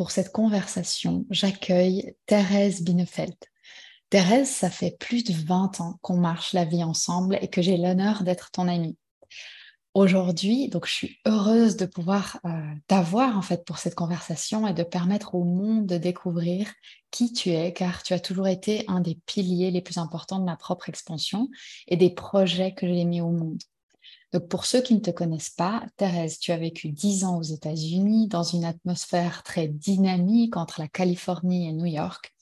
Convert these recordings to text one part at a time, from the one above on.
pour cette conversation, j'accueille Thérèse Binnefeld. Thérèse, ça fait plus de 20 ans qu'on marche la vie ensemble et que j'ai l'honneur d'être ton amie. Aujourd'hui, donc je suis heureuse de pouvoir euh, t'avoir en fait pour cette conversation et de permettre au monde de découvrir qui tu es, car tu as toujours été un des piliers les plus importants de ma propre expansion et des projets que j'ai mis au monde. Donc pour ceux qui ne te connaissent pas, Thérèse, tu as vécu dix ans aux États-Unis dans une atmosphère très dynamique entre la Californie et New York.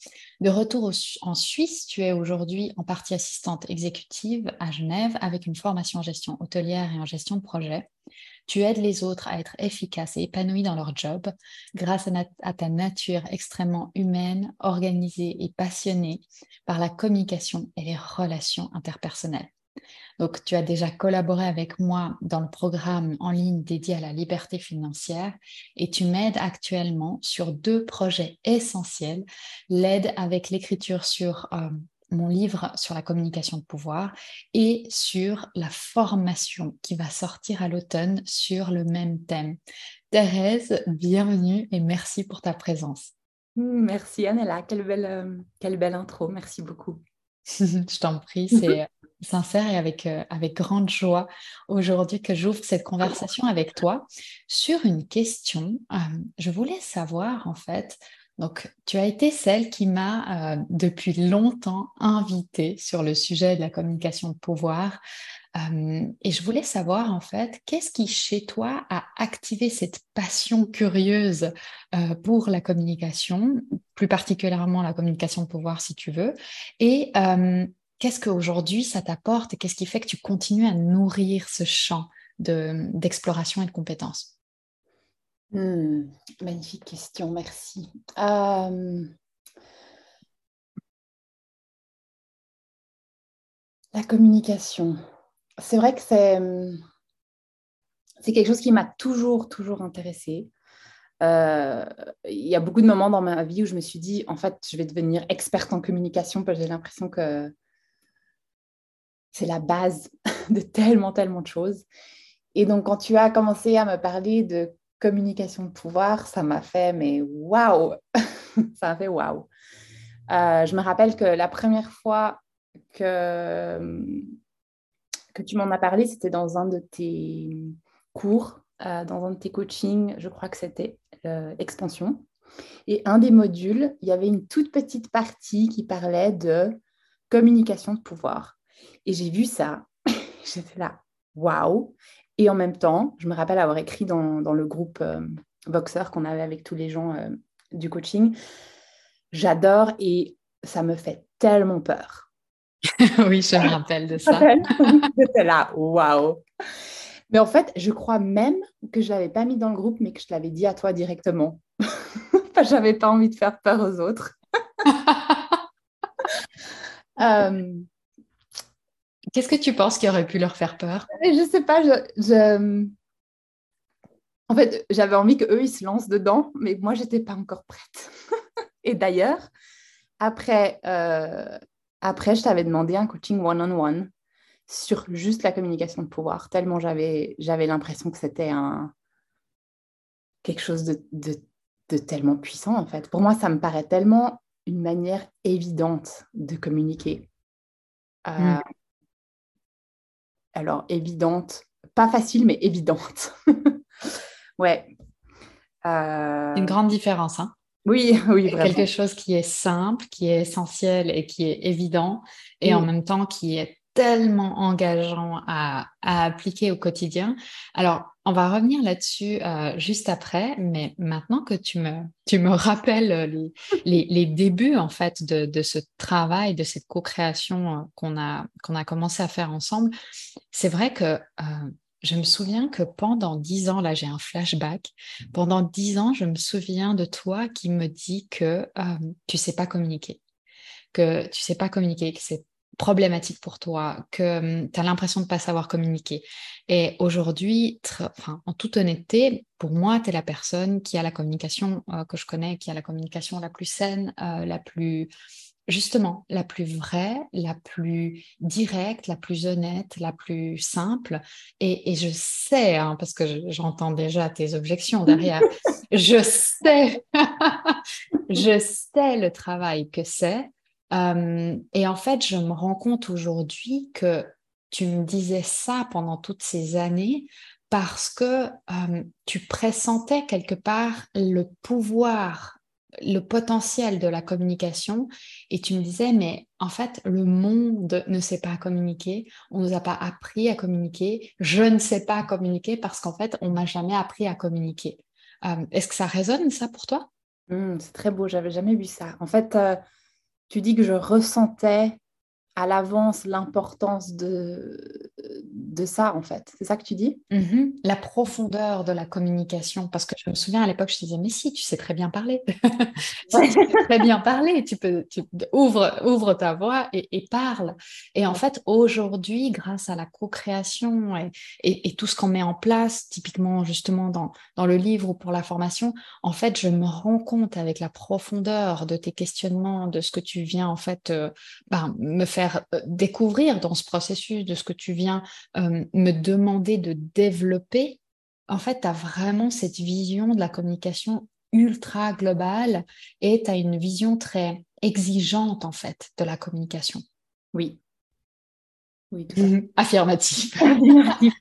De retour en Suisse, tu es aujourd'hui en partie assistante exécutive à Genève avec une formation en gestion hôtelière et en gestion de projet. Tu aides les autres à être efficaces et épanouis dans leur job grâce à, à, ta nature extrêmement humaine, organisée et passionnée par la communication et les relations interpersonnelles. Donc, tu as déjà collaboré avec moi dans le programme en ligne dédié à la liberté financière et tu m'aides actuellement sur deux projets essentiels. L'aide avec l'écriture sur euh, mon livre sur la communication de pouvoir et sur la formation qui va sortir à l'automne sur le même thème. Thérèse, bienvenue et merci pour ta présence. Merci Annella, quelle belle, euh, quelle belle intro, merci beaucoup. Je t'en prie, c'est sincère et avec, euh, avec grande joie aujourd'hui que j'ouvre cette conversation avec toi sur une question. Euh, je voulais savoir en fait, donc tu as été celle qui m'a euh, depuis longtemps invitée sur le sujet de la communication de pouvoir. et je voulais savoir en fait, qu'est-ce qui chez toi a activé cette passion curieuse pour la communication, plus particulièrement la communication de pouvoir si tu veux, et qu'est-ce qu'aujourd'hui ça t'apporte et qu'est-ce qui fait que tu continues à nourrir ce champ d'exploration et de compétences? Hmm, Magnifique question, merci. Euh, la communication. C'est vrai que c'est, c'est quelque chose qui m'a toujours, toujours intéressée. Euh, il y a beaucoup de moments dans ma vie où je me suis dit, en fait, je vais devenir experte en communication parce que j'ai l'impression que c'est la base de tellement, tellement de choses. Et donc, quand tu as commencé à me parler de communication de pouvoir, ça m'a fait, mais waouh Ça m'a fait waouh euh, Je me rappelle que la première fois que, que tu m'en as parlé, c'était dans un de tes cours, euh, dans un de tes coachings, je crois que c'était euh, Expansion. Et un des modules, il y avait une toute petite partie qui parlait de communication de pouvoir. Et j'ai vu ça, j'étais là, waouh. Et en même temps, je me rappelle avoir écrit dans, dans le groupe euh, Voxer qu'on avait avec tous les gens euh, du coaching, j'adore et ça me fait tellement peur. oui, je me rappelle de ça. J'étais là, waouh. Mais en fait, je crois même que je ne l'avais pas mis dans le groupe, mais que je l'avais dit à toi directement. je n'avais pas envie de faire peur aux autres. euh, Qu'est-ce que tu penses qui aurait pu leur faire peur? Je sais pas. Je, En fait, j'avais envie qu'eux, ils se lancent dedans, mais moi, j'étais pas encore prête. Et d'ailleurs, après, euh, après, je t'avais demandé un coaching one-on-one sur juste la communication de pouvoir, tellement j'avais, l'impression que c'était un... quelque chose de, de, tellement puissant, en fait. Pour moi, ça me paraît tellement une manière évidente de communiquer. Euh, mm alors évidente, pas facile, mais évidente. ouais. Euh, une grande différence. Hein Oui, oui, vraiment. Quelque chose qui est simple, qui est essentiel et qui est évident, et en même temps qui est tellement engageant à, appliquer au quotidien. Alors, on va revenir là-dessus euh, juste après, mais maintenant que tu me, tu me rappelles les, les, débuts en fait de, de, ce travail, de cette co-création euh, qu'on a, qu'on a commencé à faire ensemble, c'est vrai que euh, je me souviens que pendant dix ans, là j'ai un flashback, pendant dix ans, je me souviens de toi qui me dis que tu sais pas communiquer que tu sais pas communiquer, que c'est problématique pour toi, que hum, tu as l'impression de ne pas savoir communiquer. Et aujourd'hui, enfin, en toute honnêteté, pour moi, tu es la personne qui a la communication euh, que je connais, qui a la communication la plus saine, euh, la plus justement la plus vraie, la plus directe, la plus honnête, la plus simple. Et, je sais, hein, parce que j'entends déjà tes objections derrière, je sais, je sais le travail que c'est et en fait, je me rends compte aujourd'hui que tu me disais ça pendant toutes ces années parce que tu pressentais quelque part le pouvoir, le potentiel de la communication et tu me disais, mais en fait, le monde ne sait pas communiquer, on ne nous a pas appris à communiquer, je ne sais pas communiquer parce qu'en fait, on m'a jamais appris à communiquer. Est-ce que ça résonne ça pour toi? Mmh, C'est très beau, j'avais jamais vu ça. En fait, tu dis que je ressentais à l'avance l'importance de, de ça, en fait. C'est ça que tu dis? Mm-hmm. La profondeur de la communication. Parce que je me souviens à l'époque, je disais, mais si, tu sais très bien parler. tu sais très bien parler. Tu peux, tu, ouvre, ouvre ta voix et, parle. Et en fait, aujourd'hui, grâce à la co-création et, et, tout ce qu'on met en place, typiquement justement dans, dans le livre ou pour la formation, en fait, je me rends compte avec la profondeur de tes questionnements, de ce que tu viens en fait euh, ben, me faire euh, découvrir dans ce processus de ce que tu viens euh, me demander de développer, en fait, tu as vraiment cette vision de la communication ultra globale et tu as une vision très exigeante, en fait, de la communication. Oui. Oui, tout Affirmatif.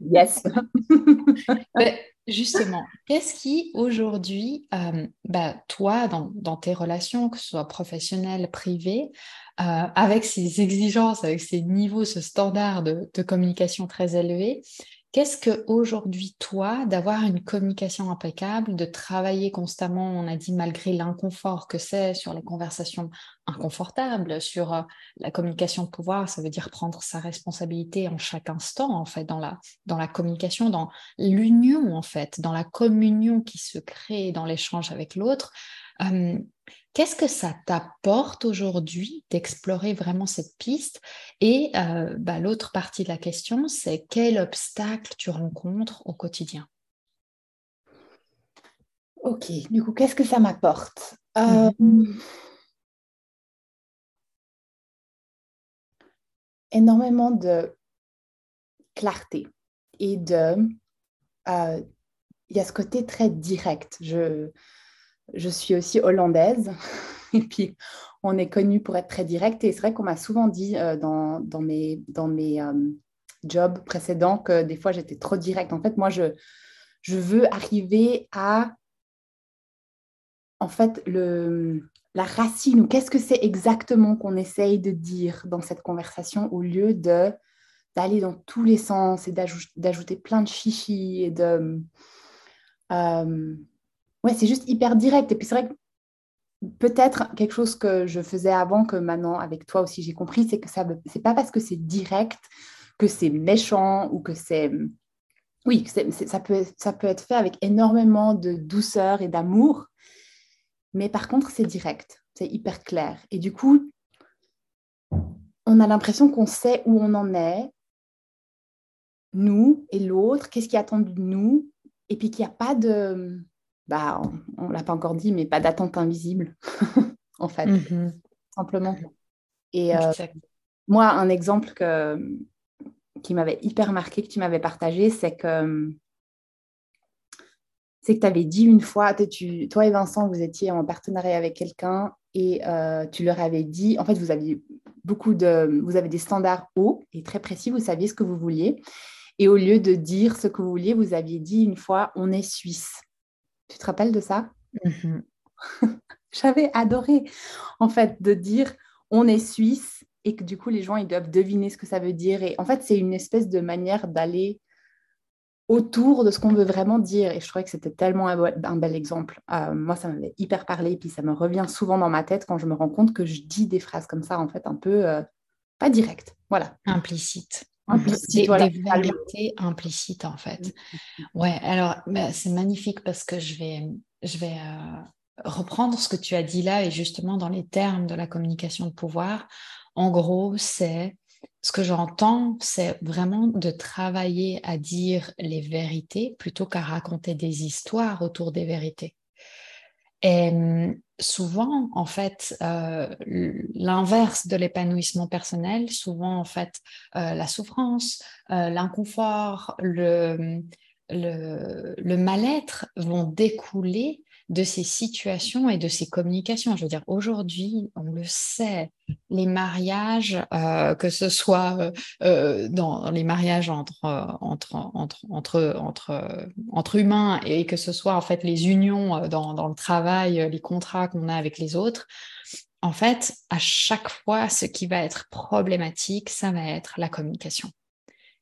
yes. justement, qu'est-ce qui aujourd'hui, euh, bah, toi, dans, dans, tes relations, que ce soit professionnelles, privées, euh, avec ces exigences, avec ces niveaux, ce standard de, communication très élevé, Qu'est-ce que aujourd'hui, toi, d'avoir une communication impeccable, de travailler constamment, on a dit malgré l'inconfort que c'est sur les conversations inconfortables, sur euh, la communication de pouvoir, ça veut dire prendre sa responsabilité en chaque instant, en fait, dans la, dans la communication, dans l'union, en fait, dans la communion qui se crée dans l'échange avec l'autre. Euh, Qu'est-ce que ça t'apporte aujourd'hui d'explorer vraiment cette piste? Et euh, bah, l'autre partie de la question, c'est quel obstacle tu rencontres au quotidien? Ok, du coup, qu'est-ce que ça m'apporte? Euh. Énormément de clarté et de... Euh, il y a ce côté très direct. Je, je suis aussi hollandaise. Et puis, on est connu pour être très direct. Et c'est vrai qu'on m'a souvent dit euh, dans, mes, dans mes euh, jobs précédents que des fois, j'étais trop directe. En fait, moi, je, je veux arriver à, en fait, le, la racine ou qu'est-ce que c'est exactement qu'on essaye de dire dans cette conversation au lieu de d'aller dans tous les sens et d'ajouter plein de chichis et de... Euh, ouais, c'est juste hyper direct. Et puis c'est vrai que peut-être quelque chose que je faisais avant que maintenant avec toi aussi j'ai compris, c'est que ça c'est pas parce que c'est direct que c'est méchant ou que c'est oui, ça, peut, ça peut être fait avec énormément de douceur et d'amour, mais par contre c'est direct, c'est hyper clair. Et du coup, on a l'impression qu'on sait où on en est, nous et l'autre, qu'est-ce qui attend de nous, et puis qu'il n'y a pas de bah, on ne l'a pas encore dit, mais pas d'attente invisible, en fait, mm-hmm. simplement. Et euh, moi, un exemple que, qui m'avait hyper marqué, que tu m'avais partagé, c'est que c'est que tu avais dit une fois, tu, toi et Vincent, vous étiez en partenariat avec quelqu'un et euh, tu leur avais dit, en fait, vous aviez beaucoup de, vous avez des standards hauts et très précis, vous saviez ce que vous vouliez. Et au lieu de dire ce que vous vouliez, vous aviez dit une fois, on est suisse. Tu te rappelles de ça? Mmh J'avais adoré, en fait, de dire on est suisse et que du coup, les gens, ils doivent deviner ce que ça veut dire. Et en fait, c'est une espèce de manière d'aller autour de ce qu'on veut vraiment dire. Et je trouvais que c'était tellement un, bel exemple. Euh, moi, ça m'avait hyper parlé. Et puis, ça me revient souvent dans ma tête quand je me rends compte que je dis des phrases comme ça, en fait, un peu euh, pas directes. Voilà. Implicite. Implicite, des, des vérités implicites, en fait. Ouais, alors, bah, c'est magnifique parce que je vais, je vais euh, reprendre ce que tu as dit là et justement dans les termes de la communication de pouvoir. En gros, c'est ce que j'entends, c'est vraiment de travailler à dire les vérités plutôt qu'à raconter des histoires autour des vérités. Et hum, souvent, en fait, euh, l'inverse de l'épanouissement personnel, souvent, en fait, euh, la souffrance, euh, l'inconfort, le, mal-être vont découler de ces situations et de ces communications. Je veux dire, aujourd'hui, on le sait, les mariages, euh, que ce soit euh, euh, dans les mariages entre, entre, entre, entre, entre, entre humains et que ce soit en fait les unions dans, dans le travail, les contrats qu'on a avec les autres, en fait, à chaque fois, ce qui va être problématique, ça va être la communication.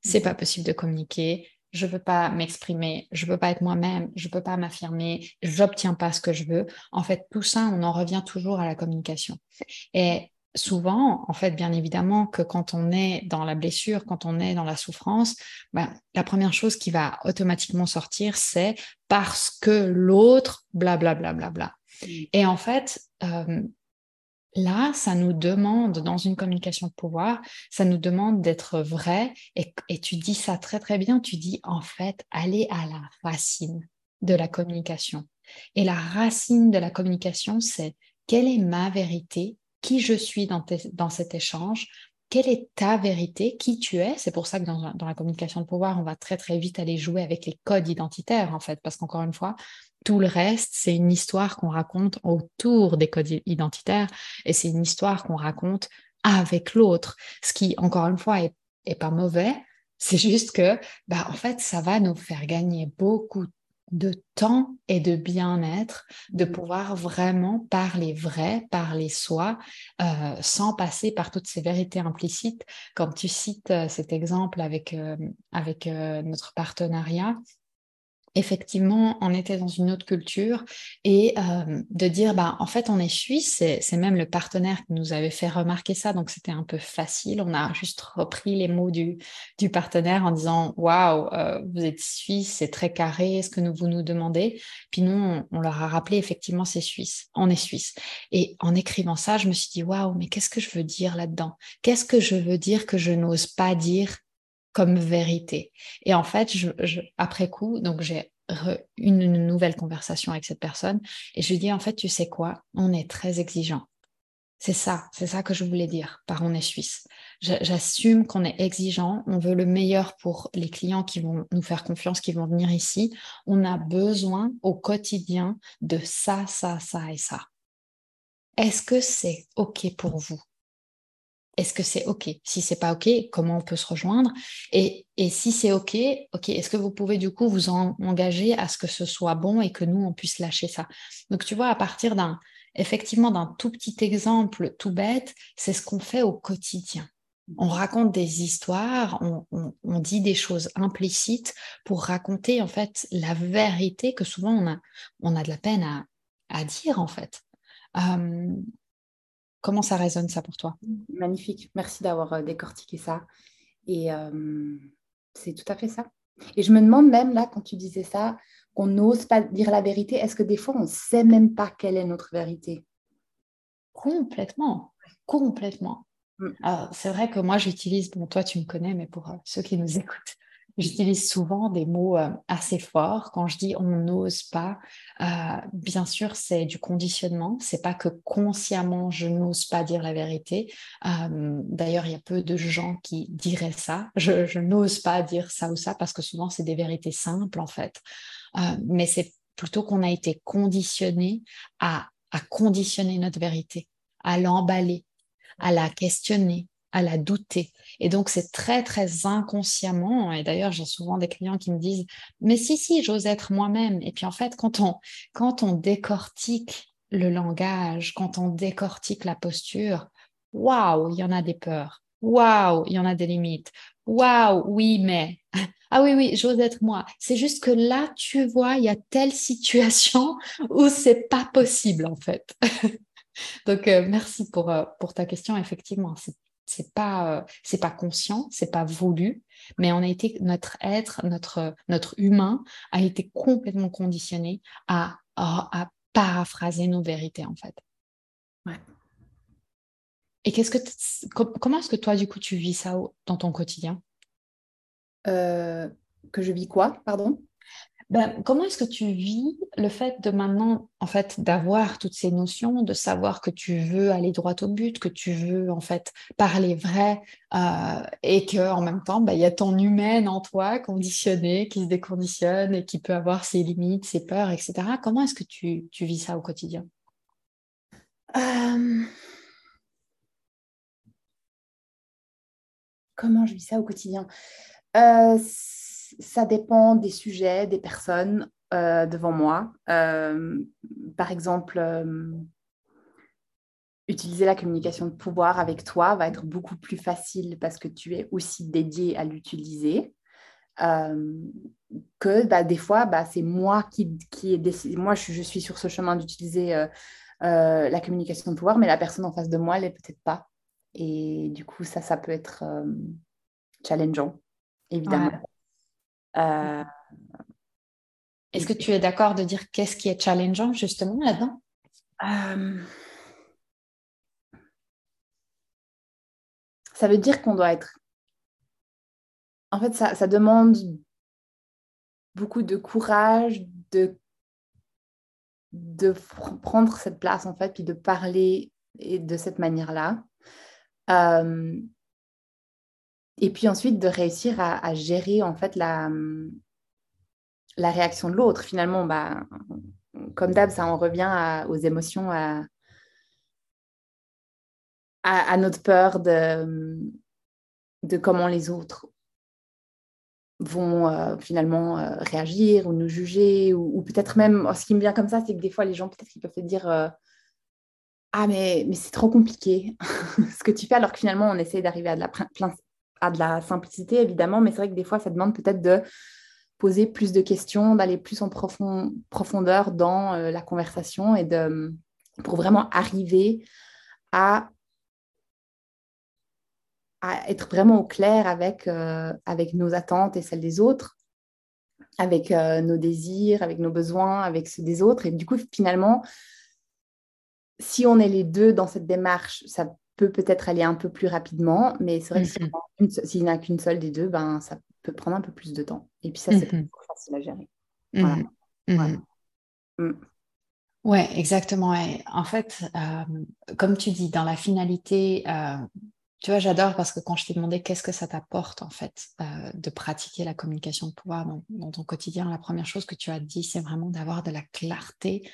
C'est pas possible de communiquer, je ne veux pas m'exprimer, je ne veux pas être moi-même, je ne peux pas m'affirmer, j'obtiens pas ce que je veux. En fait, tout ça, on en revient toujours à la communication. Et souvent, en fait, bien évidemment, que quand on est dans la blessure, quand on est dans la souffrance, ben, la première chose qui va automatiquement sortir, c'est parce que l'autre, blablabla. Bla, bla, bla, Et en fait, euh, Là, ça nous demande, dans une communication de pouvoir, ça nous demande d'être vrai. Et, tu dis ça très, très bien. Tu dis, en fait, aller à la racine de la communication. Et la racine de la communication, c'est quelle est ma vérité, qui je suis dans, cet échange, quelle est ta vérité, qui tu es. C'est pour ça que dans, la communication de pouvoir, on va très très vite aller jouer avec les codes identitaires, en fait, parce qu'encore une fois, tout le reste, c'est une histoire qu'on raconte autour des codes identitaires et c'est une histoire qu'on raconte avec l'autre. Ce qui, encore une fois, est, pas mauvais. C'est juste que, bah, en fait, ça va nous faire gagner beaucoup de temps et de bien-être, de mmh. pouvoir vraiment parler vrai, parler soi, euh, sans passer par toutes ces vérités implicites. Comme tu cites euh, cet exemple avec, euh, avec notre partenariat, effectivement, on était dans une autre culture et euh, de dire, bah, en fait, on est suisse, c'est même le partenaire qui nous avait fait remarquer ça, donc c'était un peu facile. On a juste repris les mots du, du partenaire en disant, waouh, euh, vous êtes suisse, c'est très carré, est-ce que nous, vous nous demandez? Puis nous, on, on, leur a rappelé, effectivement, c'est suisse, on est suisse. Et en écrivant ça, je me suis dit, waouh, mais qu'est-ce que je veux dire là-dedans? Qu'est-ce que je veux dire que je n'ose pas dire comme vérité. Et en fait, après coup, donc j'ai une, nouvelle conversation avec cette personne et je lui dis en fait, tu sais quoi, on est très exigeant. C'est ça, c'est ça que je voulais dire par on est suisse. J'assume qu'on est exigeant, on veut le meilleur pour les clients qui vont nous faire confiance, qui vont venir ici. On a besoin au quotidien de ça, ça, ça et ça. Est-ce que c'est OK pour vous? Est-ce que c'est OK? Si c'est pas OK, comment on peut se rejoindre? Et, si c'est OK, OK, est-ce que vous pouvez du coup vous engager à ce que ce soit bon et que nous, on puisse lâcher ça? Donc, tu vois, à partir d'un, effectivement, d'un tout petit exemple tout bête, c'est ce qu'on fait au quotidien. On raconte des histoires, on, dit des choses implicites pour raconter en fait la vérité que souvent on a, on a de la peine à, dire en fait. Comment ça résonne ça pour toi? Magnifique. Merci d'avoir euh, décortiqué ça. Et euh, c'est tout à fait ça. Et je me demande même là, quand tu disais ça, qu'on n'ose pas dire la vérité, est-ce que des fois on ne sait même pas quelle est notre vérité? Complètement, complètement. Mm. C'est vrai que moi j'utilise, bon toi tu me connais, mais pour euh, ceux qui nous écoutent, J'utilise souvent des mots euh, assez forts. Quand je dis on n'ose pas, euh, bien sûr, c'est du conditionnement. C'est pas que consciemment je n'ose pas dire la vérité. Euh, d'ailleurs, il y a peu de gens qui diraient ça. Je, n'ose pas dire ça ou ça parce que souvent c'est des vérités simples en fait. mais c'est plutôt qu'on a été conditionné à conditionner notre vérité, à l'emballer, à la questionner, à la douter. Et donc, c'est très, très inconsciemment. Et d'ailleurs, j'ai souvent des clients qui me disent, mais si, si, j'ose être moi-même. Et puis, en fait, quand on, quand on décortique le langage, quand on décortique la posture, waouh, il y en a des peurs. Waouh, il y en a des limites. Waouh, oui, mais. Ah oui, oui, j'ose être moi. C'est juste que là, tu vois, il y a telle situation où c'est pas possible, en fait. Donc, euh, merci pour, euh, pour ta question. Effectivement, c'est c'est pas euh, c'est pas conscient, c'est pas voulu, mais on a été notre être, notre notre humain a été complètement conditionné à, à, paraphraser nos vérités en fait. Ouais. Et qu'est-ce que comment est-ce que toi du coup tu vis ça dans ton quotidien? Que je vis quoi, pardon? Ben, comment est-ce que tu vis le fait de maintenant, en fait, d'avoir toutes ces notions, de savoir que tu veux aller droit au but, que tu veux, en fait, parler vrai, euh, et que en même temps, ben, il y a ton humaine en toi, conditionné, qui se déconditionne et qui peut avoir ses limites, ses peurs, etc. Comment est-ce que tu, tu, vis ça au quotidien? Euh, Comment je vis ça au quotidien? Euh, ça dépend des sujets, des personnes euh, devant moi. Euh, par exemple, euh, utiliser la communication de pouvoir avec toi va être beaucoup plus facile parce que tu es aussi dédié à l'utiliser. que bah, des fois, bah, c'est moi qui, qui ai décidé. Moi, je, suis sur ce chemin d'utiliser la communication de pouvoir, mais la personne en face de moi, elle n'est peut-être pas. Et du coup, ça, ça peut être challengeant, évidemment. Euh, Est-ce que tu es d'accord de dire qu'est-ce qui est challengeant justement là-dedans? Euh, Ça veut dire qu'on doit être... En fait, ça, ça, demande beaucoup de courage, de, de prendre cette place en fait, puis de parler de cette manière-là. Euh, et puis ensuite de réussir à, gérer en fait la, la réaction de l'autre. Finalement, bah, comme d'hab, ça en revient aux émotions, à, à, notre peur de, de comment les autres vont euh, finalement euh, réagir ou nous juger ou, peut-être même ce qui me vient comme ça c'est que des fois les gens peut-être peuvent se dire euh, ah mais, mais c'est trop compliqué ce que tu fais alors que finalement on essaie d'arriver à de la à de la simplicité, évidemment, mais c'est vrai que des fois, ça demande peut-être de poser plus de questions, d'aller plus en profondeur dans euh, la conversation et de, pour vraiment arriver à, être vraiment au clair avec, euh, avec nos attentes et celles des autres, avec euh, nos désirs, avec nos besoins, avec ceux des autres. Et du coup, finalement, si on est les deux dans cette démarche, ça peut peut-être aller un peu plus rapidement, mais c'est vrai que mm-hmm. s'il n'y a qu'une seule des deux, ben, ça peut prendre un peu plus de temps. Et puis ça, c'est mm-hmm. plus facile à gérer. Voilà. Mm-hmm. Mm. Ouais, exactement. en fait, euh, comme tu dis, dans la finalité, euh, tu vois, j'adore parce que quand je t'ai demandé qu'est-ce que ça t'apporte, en fait, euh, de pratiquer la communication de pouvoir dans, ton quotidien, la première chose que tu as dit, c'est vraiment d'avoir de la clarté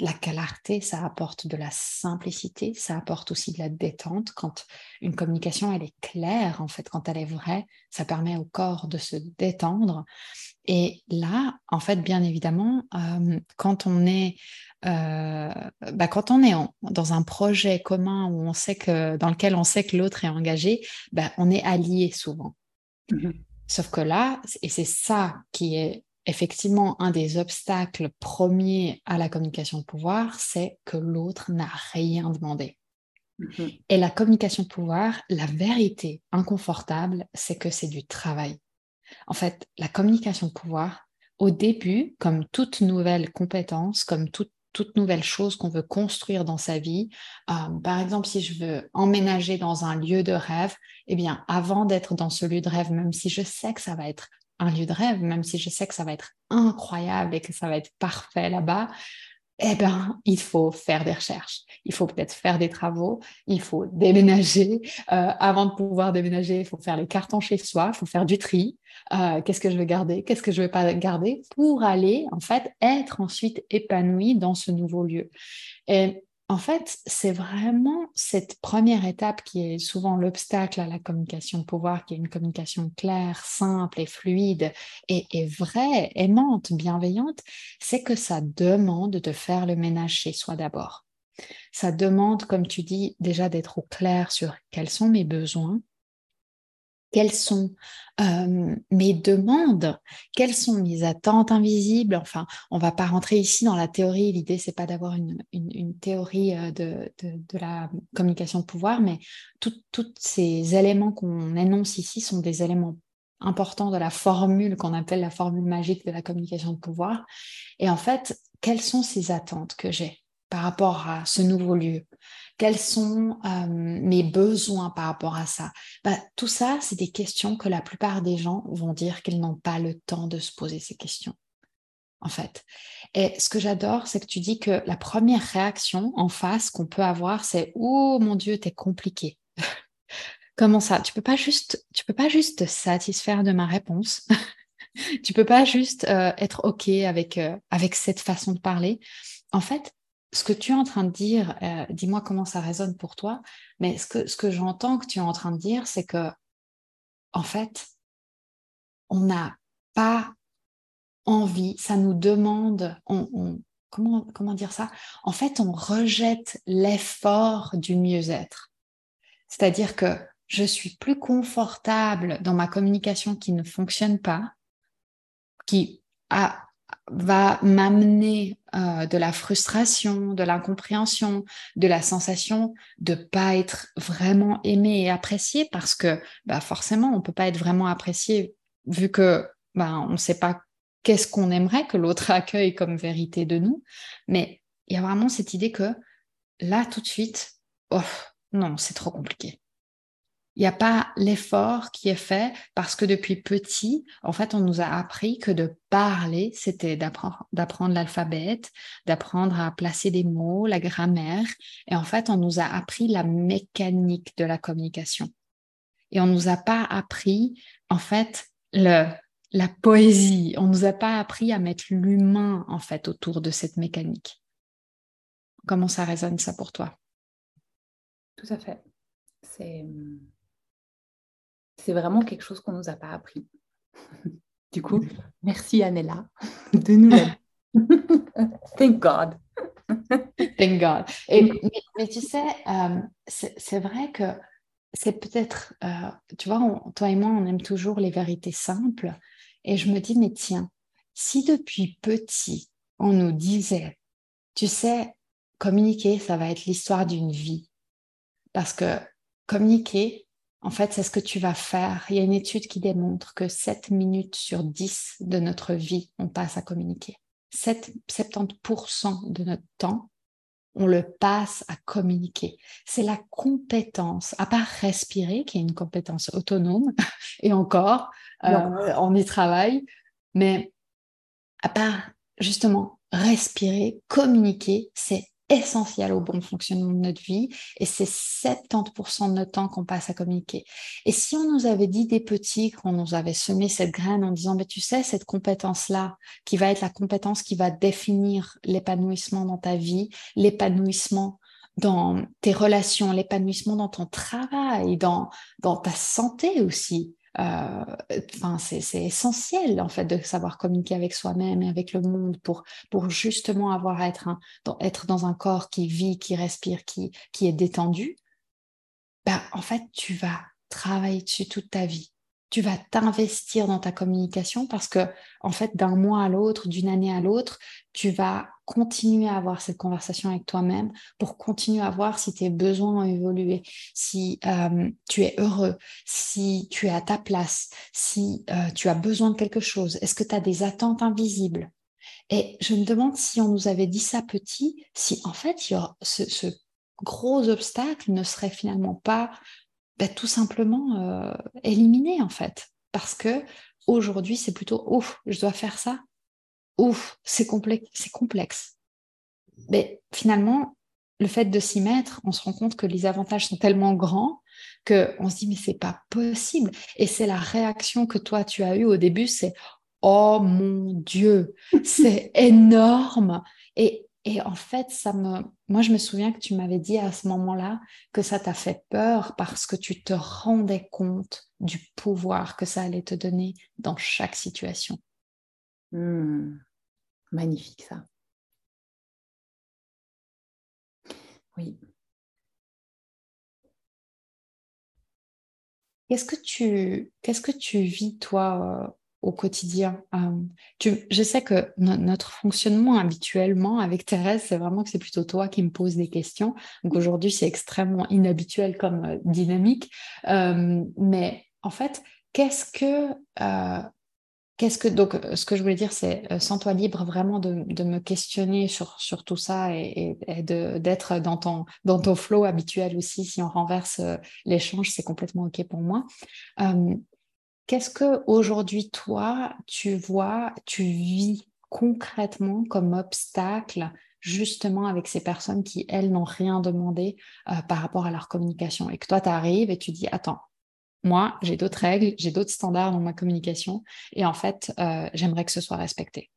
la clarté, ça apporte de la simplicité, ça apporte aussi de la détente. Quand une communication, elle est claire, en fait, quand elle est vraie, ça permet au corps de se détendre. Et là, en fait, bien évidemment, euh, quand on est, euh, bah, quand on est dans un projet commun où on sait que, dans lequel on sait que l'autre est engagé, bah, on est allié souvent. Mmh Sauf que là, et c'est ça qui est effectivement, un des obstacles premiers à la communication de pouvoir, c'est que l'autre n'a rien demandé. Mm-hmm. Et la communication de pouvoir, la vérité inconfortable, c'est que c'est du travail. En fait, la communication de pouvoir, au début, comme toute nouvelle compétence, comme toute, nouvelle chose qu'on veut construire dans sa vie, euh, par exemple, si je veux emménager dans un lieu de rêve, eh bien, avant d'être dans ce lieu de rêve, même si je sais que ça va être un lieu de rêve, même si je sais que ça va être incroyable et que ça va être parfait là-bas, eh bien, il faut faire des recherches. Il faut peut-être faire des travaux. Il faut déménager. Euh, avant de pouvoir déménager, il faut faire les cartons chez soi. Il faut faire du tri. Euh, qu'est-ce que je veux garder Qu'est-ce que je ne veux pas garder Pour aller, en fait, être ensuite épanoui dans ce nouveau lieu. En fait, c'est vraiment cette première étape qui est souvent l'obstacle à la communication de pouvoir, qui est une communication claire, simple et fluide et, vraie, aimante, bienveillante, c'est que ça demande de faire le ménage chez soi d'abord. Ça demande, comme tu dis, déjà d'être au clair sur quels sont mes besoins, quelles sont euh, mes demandes, quelles sont mes attentes invisibles. Enfin, on va pas rentrer ici dans la théorie. L'idée, c'est pas d'avoir une, théorie euh, de, la communication de pouvoir, mais tous ces éléments qu'on énonce ici sont des éléments importants de la formule qu'on appelle la formule magique de la communication de pouvoir. Et en fait, quelles sont ces attentes que j'ai par rapport à ce nouveau lieu? Quels sont euh, mes besoins par rapport à ça? Bah, Tout ça, c'est des questions que la plupart des gens vont dire qu'ils n'ont pas le temps de se poser ces questions, en fait. Et ce que j'adore, c'est que tu dis que la première réaction en face qu'on peut avoir, c'est Oh mon Dieu, t'es compliqué. Comment ça? Tu peux pas juste, tu peux pas juste te satisfaire de ma réponse. tu peux pas juste euh, être ok avec euh, avec cette façon de parler. En fait, ce que tu es en train de dire, euh, dis-moi comment ça résonne pour toi, mais ce que, ce que j'entends que tu es en train de dire, c'est que, en fait, on n'a pas envie, ça nous demande, comment, comment dire ça? En fait, on rejette l'effort du mieux-être. C'est-à-dire que je suis plus confortable dans ma communication qui ne fonctionne pas, qui a va m'amener euh, de la frustration, de l'incompréhension, de la sensation de pas être vraiment aimé et apprécié parce que bah forcément on peut pas être vraiment apprécié vu que bah, on ne sait pas qu'est-ce qu'on aimerait que l'autre accueille comme vérité de nous. Mais il y a vraiment cette idée que là tout de suite, oh, non, c'est trop compliqué. Il n'y a pas l'effort qui est fait parce que depuis petit, en fait, on nous a appris que de parler, c'était d'apprendre l'alphabet, d'apprendre à placer des mots, la grammaire. Et en fait, on nous a appris la mécanique de la communication. Et on ne nous a pas appris, en fait, la poésie. On ne nous a pas appris à mettre l'humain, en fait, autour de cette mécanique. Comment ça résonne, ça, pour toi? Tout à fait. C'est c'est vraiment quelque chose qu'on ne nous a pas appris. du coup, merci Anella de nous Thank God. Thank God. Et, mais, tu sais, euh, c'est vrai que c'est peut-être, euh, tu vois, toi et moi, on aime toujours les vérités simples. Et je me dis, mais tiens, si depuis petit, on nous disait, tu sais, communiquer, ça va être l'histoire d'une vie. Parce que communiquer, en fait, c'est ce que tu vas faire. Il y a une étude qui démontre que 7 minutes sur 10 de notre vie, on passe à communiquer. 7, 70% de notre temps, on le passe à communiquer. C'est la compétence, à part respirer, qui est une compétence autonome, et encore, euh, on y travaille, mais à part justement respirer, communiquer, c'est essentiel au bon fonctionnement de notre vie et c'est 70% de notre temps qu'on passe à communiquer. Et si on nous avait dit des petits, qu'on nous avait semé cette graine en disant, mais tu sais, cette compétence-là, qui va être la compétence qui va définir l'épanouissement dans ta vie, l'épanouissement dans tes relations, l'épanouissement dans ton travail, dans, ta santé aussi, enfin, c'est essentiel en fait de savoir communiquer avec soi-même et avec le monde pour, pour justement avoir à être, dans, être dans un corps qui vit, qui respire, qui, qui est détendu. Bah, en fait, tu vas travailler dessus toute ta vie tu vas t'investir dans ta communication parce que, en fait, d'un mois à l'autre, d'une année à l'autre, tu vas continuer à avoir cette conversation avec toi-même pour continuer à voir si tes besoins ont évolué, si euh, tu es heureux, si tu es à ta place, si euh, tu as besoin de quelque chose. Est-ce que tu as des attentes invisibles? Et je me demande si on nous avait dit ça petit, si en fait, ce, ce gros obstacle ne serait finalement pas bah, tout simplement euh, éliminer en fait. Parce que aujourd'hui, c'est plutôt ouf, je dois faire ça. Ouf, c'est complexe, c'est complexe. Mais finalement, le fait de s'y mettre, on se rend compte que les avantages sont tellement grands que on se dit mais c'est pas possible. Et c'est la réaction que toi tu as eue au début, c'est oh mon Dieu, c'est énorme. Et et en fait, ça me, moi, je me souviens que tu m'avais dit à ce moment-là que ça t'a fait peur parce que tu te rendais compte du pouvoir que ça allait te donner dans chaque situation. Hmm. Magnifique ça. Oui. Qu'est-ce que tu, qu'est-ce que tu vis toi euh, au quotidien euh, Je sais que notre fonctionnement habituellement avec Thérèse, c'est vraiment que c'est plutôt toi qui me poses des questions. Donc aujourd'hui, c'est extrêmement inhabituel comme euh, dynamique. mais en fait, qu'est-ce que Qu'est-ce que donc euh, ce que je voulais dire c'est euh, sens-toi libre vraiment de, me questionner sur, sur tout ça et, d'être dans ton dans ton flow habituel aussi si on renverse euh, l'échange c'est complètement ok pour moi. Qu'est-ce que aujourd'hui toi tu vois tu vis concrètement comme obstacle justement avec ces personnes qui elles n'ont rien demandé par rapport à leur communication? Et que toi tu arrives et tu dis attends moi, j'ai d'autres règles, j'ai d'autres standards dans ma communication et en fait, euh, j'aimerais que ce soit respecté.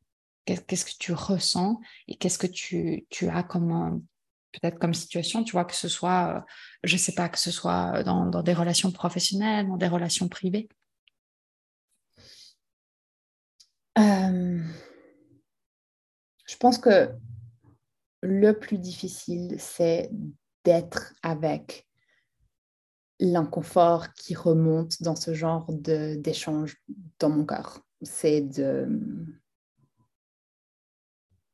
Qu'est-ce que tu ressens et qu'est-ce que tu, as comme euh, peut-être comme situation, tu vois, que ce soit, euh, je ne sais pas, que ce soit dans, des relations professionnelles, dans des relations privées? Je pense que le plus difficile, c'est d'être avec l'inconfort qui remonte dans ce genre d'échange dans mon cœur. C'est de,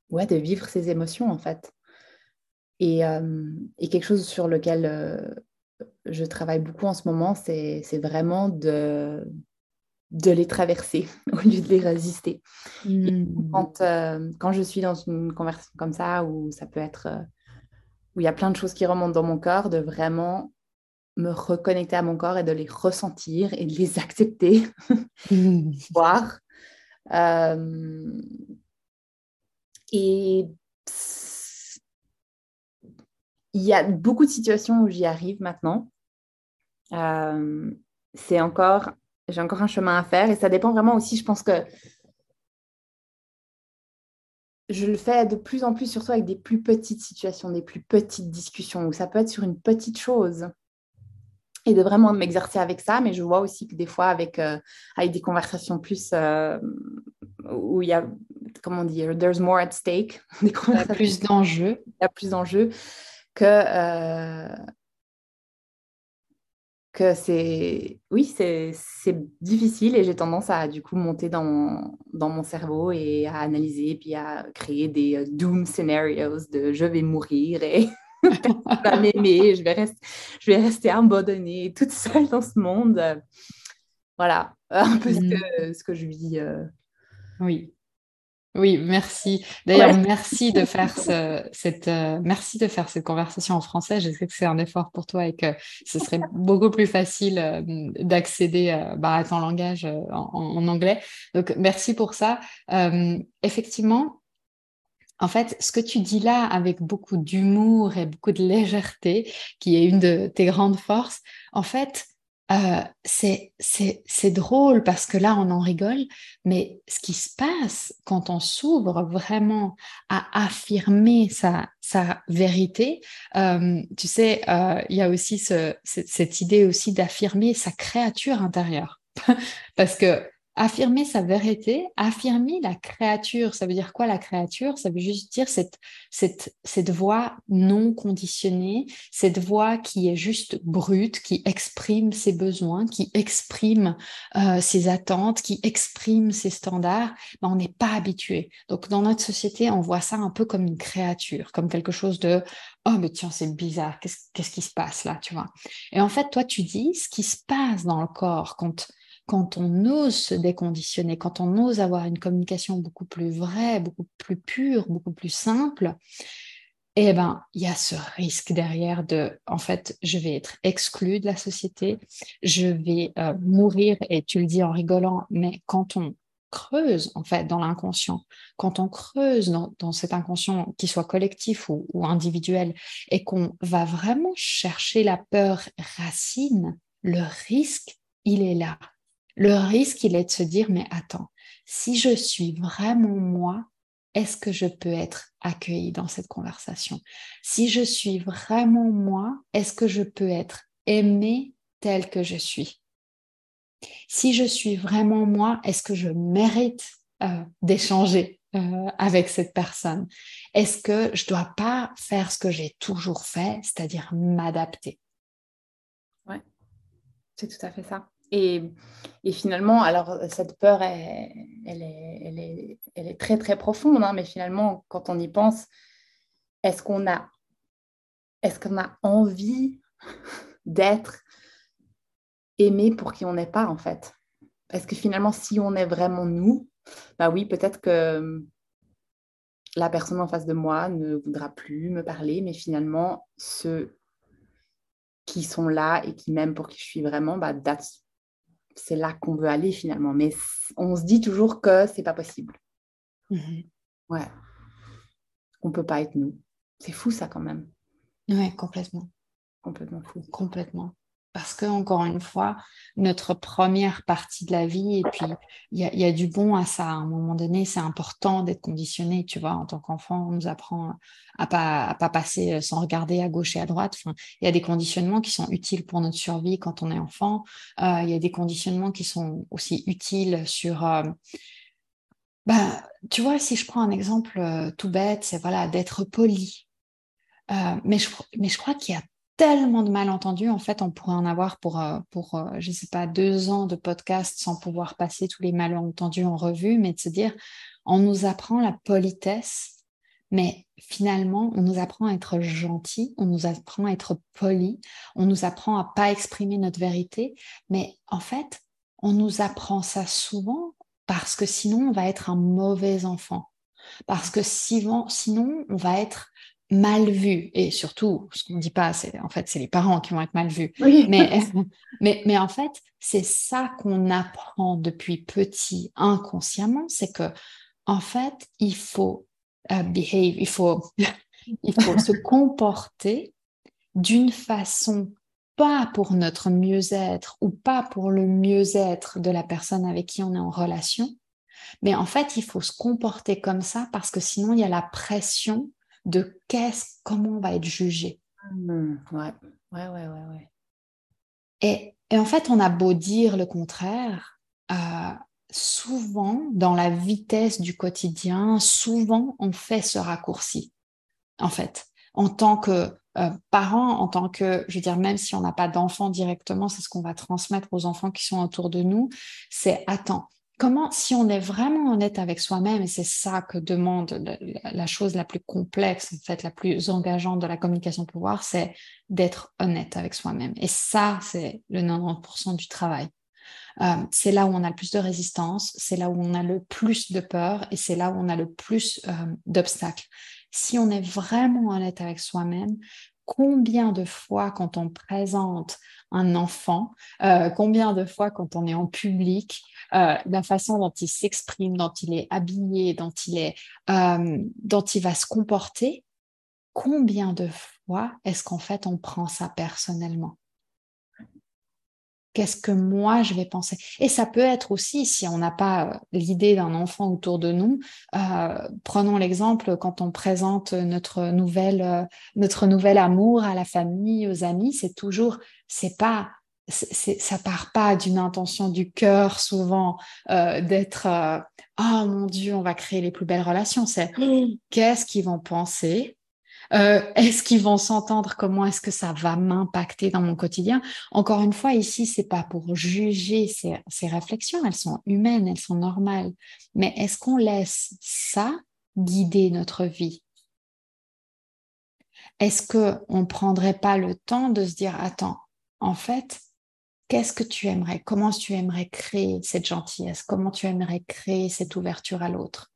ouais, de vivre ces émotions en fait. Et, euh, quelque chose sur lequel euh, je travaille beaucoup en ce moment, c'est vraiment de, de les traverser au lieu de les résister. Mmh. Quand, euh, quand, je suis dans une conversation comme ça, où ça peut être, où il y a plein de choses qui remontent dans mon cœur, de vraiment me reconnecter à mon corps et de les ressentir et de les accepter, voir. Euh, et il y a beaucoup de situations où j'y arrive maintenant. Euh, c'est encore, j'ai encore un chemin à faire et ça dépend vraiment aussi, je pense que je le fais de plus en plus, surtout avec des plus petites situations, des plus petites discussions, où ça peut être sur une petite chose et de vraiment m'exercer avec ça. Mais je vois aussi que des fois, avec, euh, avec des conversations plus euh, où il y a, comment dire, there's more at stake. il y a plus d'enjeux. Il y a plus d'enjeux que, euh, que c'est, oui, c'est difficile et j'ai tendance à du coup monter dans, dans mon cerveau et à analyser puis à créer des doom scenarios de je vais mourir et va m'aimer, je vais rester, je vais rester abandonnée toute seule dans ce monde. Voilà, un peu ce, mm. que, ce que je vis. Euh. Oui. Oui, merci. D'ailleurs, merci de faire cette, euh, merci de faire cette conversation en français. Je sais que c'est un effort pour toi et que ce serait beaucoup plus facile euh, d'accéder bah, à ton langage en, en, anglais. Donc, merci pour ça. effectivement, en fait, ce que tu dis là avec beaucoup d'humour et beaucoup de légèreté, qui est une de tes grandes forces, en fait, euh, c'est drôle parce que là, on en rigole, mais ce qui se passe quand on s'ouvre vraiment à affirmer sa, vérité, euh, tu sais, euh, il y a aussi ce, cette idée aussi d'affirmer sa créature intérieure. parce que affirmer sa vérité, affirmer la créature. Ça veut dire quoi la créature? Ça veut juste dire cette, cette, cette voix non conditionnée, cette voix qui est juste brute, qui exprime ses besoins, qui exprime euh, ses attentes, qui exprime ses standards. Ben, on n'est pas habitué. Donc dans notre société, on voit ça un peu comme une créature, comme quelque chose de oh mais tiens c'est bizarre, qu'est-ce, qu'est-ce qui se passe là, tu vois? Et en fait, toi tu dis ce qui se passe dans le corps quand quand on ose se déconditionner, quand on ose avoir une communication beaucoup plus vraie, beaucoup plus pure, beaucoup plus simple, eh ben, il y a ce risque derrière de, en fait, je vais être exclu de la société, je vais euh, mourir, et tu le dis en rigolant, mais quand on creuse, en fait, dans l'inconscient, quand on creuse dans, cet inconscient, qu'il soit collectif ou individuel, et qu'on va vraiment chercher la peur racine, le risque, il est là. Le risque, il est de se dire, mais attends, si je suis vraiment moi, est-ce que je peux être accueillie dans cette conversation? Si je suis vraiment moi, est-ce que je peux être aimée telle que je suis? Si je suis vraiment moi, est-ce que je mérite euh, d'échanger euh, avec cette personne? Est-ce que je ne dois pas faire ce que j'ai toujours fait, c'est-à-dire m'adapter? Ouais, c'est tout à fait ça. Et, finalement, alors cette peur, elle, est, très très profonde, hein, mais finalement, quand on y pense, est-ce qu'on a, est a envie d'être aimé pour qui on n'est pas en fait? Est-ce que finalement, si on est vraiment nous, bah oui, peut-être que la personne en face de moi ne voudra plus me parler, mais finalement, ceux qui sont là et qui m'aiment pour qui je suis vraiment, bah, c'est là qu'on veut aller finalement. Mais on se dit toujours que c'est pas possible. Mhm. Ouais. On peut pas être nous. C'est fou ça quand même. Ouais, complètement. Complètement fou. Complètement parce que encore une fois, notre première partie de la vie, et puis il y, a, du bon à ça. À un moment donné, c'est important d'être conditionné. Tu vois, en tant qu'enfant, on nous apprend à pas pas passer sans regarder à gauche et à droite. Il y a des conditionnements qui sont utiles pour notre survie quand on est enfant. Euh, il y a des conditionnements qui sont aussi utiles sur euh, bah, tu vois, si je prends un exemple euh, tout bête, c'est voilà d'être poli. mais, je, mais je crois qu'il y a tellement de malentendus. En fait, on pourrait en avoir pour, euh, pour euh, je ne sais pas, deux ans de podcast sans pouvoir passer tous les malentendus en revue, mais de se dire, on nous apprend la politesse, mais finalement, on nous apprend à être gentil, on nous apprend à être poli, on nous apprend à pas exprimer notre vérité, mais en fait, on nous apprend ça souvent parce que sinon, on va être un mauvais enfant. Parce que sinon, sinon on va être mal vu et surtout ce qu'on ne dit pas c'est en fait c'est les parents qui vont être mal vus. Mais, mais mais en fait c'est ça qu'on apprend depuis petit inconsciemment c'est que en fait il faut euh, behave il faut il faut se comporter d'une façon pas pour notre mieux-être ou pas pour le mieux-être de la personne avec qui on est en relation mais en fait il faut se comporter comme ça parce que sinon il y a la pression de qu'est-ce, comment on va être jugé. Mmh, ouais, ouais, ouais, ouais. Et, en fait, on a beau dire le contraire, euh, souvent dans la vitesse du quotidien, souvent on fait ce raccourci. En fait, en tant que euh, parent, en tant que, je veux dire, même si on n'a pas d'enfants directement, c'est ce qu'on va transmettre aux enfants qui sont autour de nous, c'est attends, comment, si on est vraiment honnête avec soi-même, et c'est ça que demande la, chose la plus complexe, en fait, la plus engageante de la communication pouvoir, c'est d'être honnête avec soi-même. Et ça, c'est le 90% du travail. Euh, c'est là où on a le plus de résistance, c'est là où on a le plus de peur et c'est là où on a le plus euh, d'obstacles. Si on est vraiment honnête avec soi-même, combien de fois quand on présente un enfant, euh, combien de fois quand on est en public, euh, la façon dont il s'exprime, dont il est habillé, dont il est, euh, dont il va se comporter, combien de fois est-ce qu'en fait on prend ça personnellement? Qu'est-ce que moi je vais penser? Et ça peut être aussi, si on n'a pas euh, l'idée d'un enfant autour de nous, prenons l'exemple quand on présente notre nouvelle, notre nouvel amour à la famille, aux amis, c'est toujours, c'est pas, ça part pas d'une intention du cœur souvent d'être, oh mon Dieu, on va créer les plus belles relations. C'est mmh. qu'est-ce qu'ils vont penser? Euh, est-ce qu'ils vont s'entendre? Comment est-ce que ça va m'impacter dans mon quotidien? Encore une fois, ici, c'est pas pour juger ces, ces, réflexions, elles sont humaines, elles sont normales. Mais est-ce qu'on laisse ça guider notre vie? Est-ce que on prendrait pas le temps de se dire attends, en fait, qu'est-ce que tu aimerais Comment tu aimerais créer cette gentillesse Comment tu aimerais créer cette ouverture à l'autre?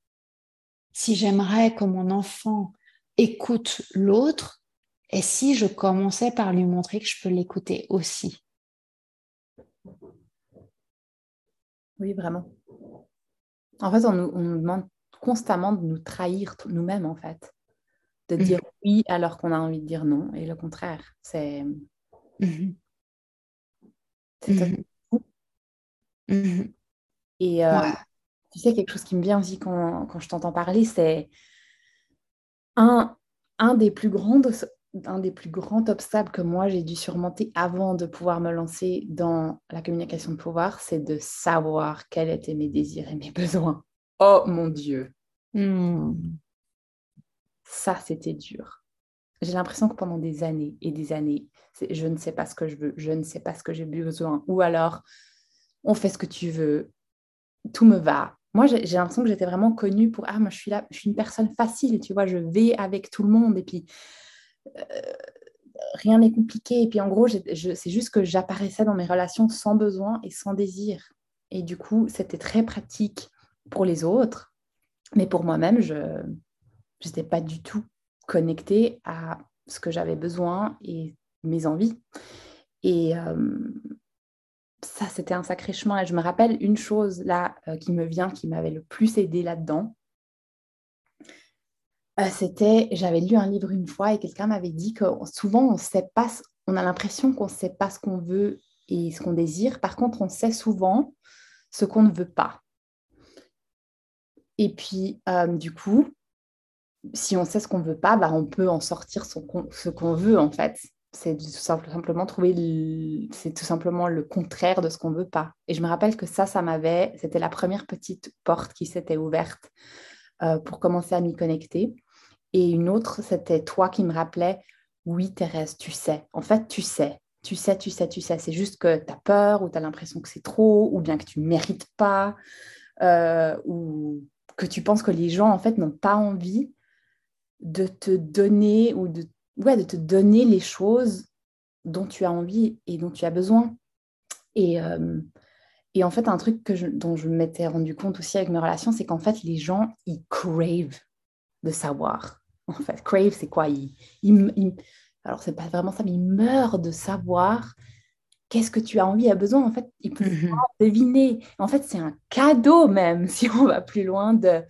Si j'aimerais que mon enfant écoute l'autre et si je commençais par lui montrer que je peux l'écouter aussi? Oui, vraiment. En fait, on nous, demande constamment de nous trahir nous-mêmes, en fait. De mhm. dire oui alors qu'on a envie de dire non, et le contraire. C'est. Mhm. C'est mhm. Et, euh, Tu sais, quelque chose qui me vient aussi quand, quand je t'entends parler, c'est un, un des plus grands un des plus grands obstacles que moi j'ai dû surmonter avant de pouvoir me lancer dans la communication de pouvoir, c'est de savoir quels étaient mes désirs et mes besoins. Oh mon Dieu. Hmm. Ça, c'était dur. J'ai l'impression que pendant des années et des années, je ne sais pas ce que je veux, je ne sais pas ce que j'ai besoin, ou alors on fait ce que tu veux, tout me va. Moi, j'ai l'impression que j'étais vraiment connue pour ah, moi je suis là, je suis une personne facile, tu vois, je vais avec tout le monde et puis euh, rien n'est compliqué. Et puis en gros, c'est juste que j'apparaissais dans mes relations sans besoin et sans désir. Et du coup, c'était très pratique pour les autres, mais pour moi-même, je n'étais pas du tout connectée à ce que j'avais besoin et mes envies. Et euh, ça, c'était un sacré chemin. Et je me rappelle une chose là euh, qui me vient, qui m'avait le plus aidé là-dedans. Euh, c'était, j'avais lu un livre une fois et quelqu'un m'avait dit que souvent on sait pas, on a l'impression qu'on ne sait pas ce qu'on veut et ce qu'on désire. Par contre, on sait souvent ce qu'on ne veut pas. Et puis, du coup, si on sait ce qu'on ne veut pas, bah, on peut en sortir ce qu'on veut en fait. C'est tout simplement trouver c'est tout simplement le contraire de ce qu'on veut pas. Et je me rappelle que ça ça m'avait c'était la première petite porte qui s'était ouverte euh, pour commencer à m'y connecter. Et une autre c'était toi qui me rappelais oui Thérèse tu sais. En fait tu sais. Tu sais tu sais tu sais. C'est juste que tu as peur ou tu as l'impression que c'est trop ou bien que tu mérites pas euh, ou que tu penses que les gens en fait n'ont pas envie de te donner ou de ouais, de te donner les choses dont tu as envie et dont tu as besoin. Et, euh, et en fait, un truc que dont je m'étais rendu compte aussi avec mes relations, c'est qu'en fait, les gens, ils crave de savoir. En fait, crave, c'est quoi? Ils, ils, Alors, c'est pas vraiment ça, mais ils meurent de savoir qu'est-ce que tu as envie, a besoin. En fait, ils peuvent mm-hmm. deviner. En fait, c'est un cadeau même, si on va plus loin, de...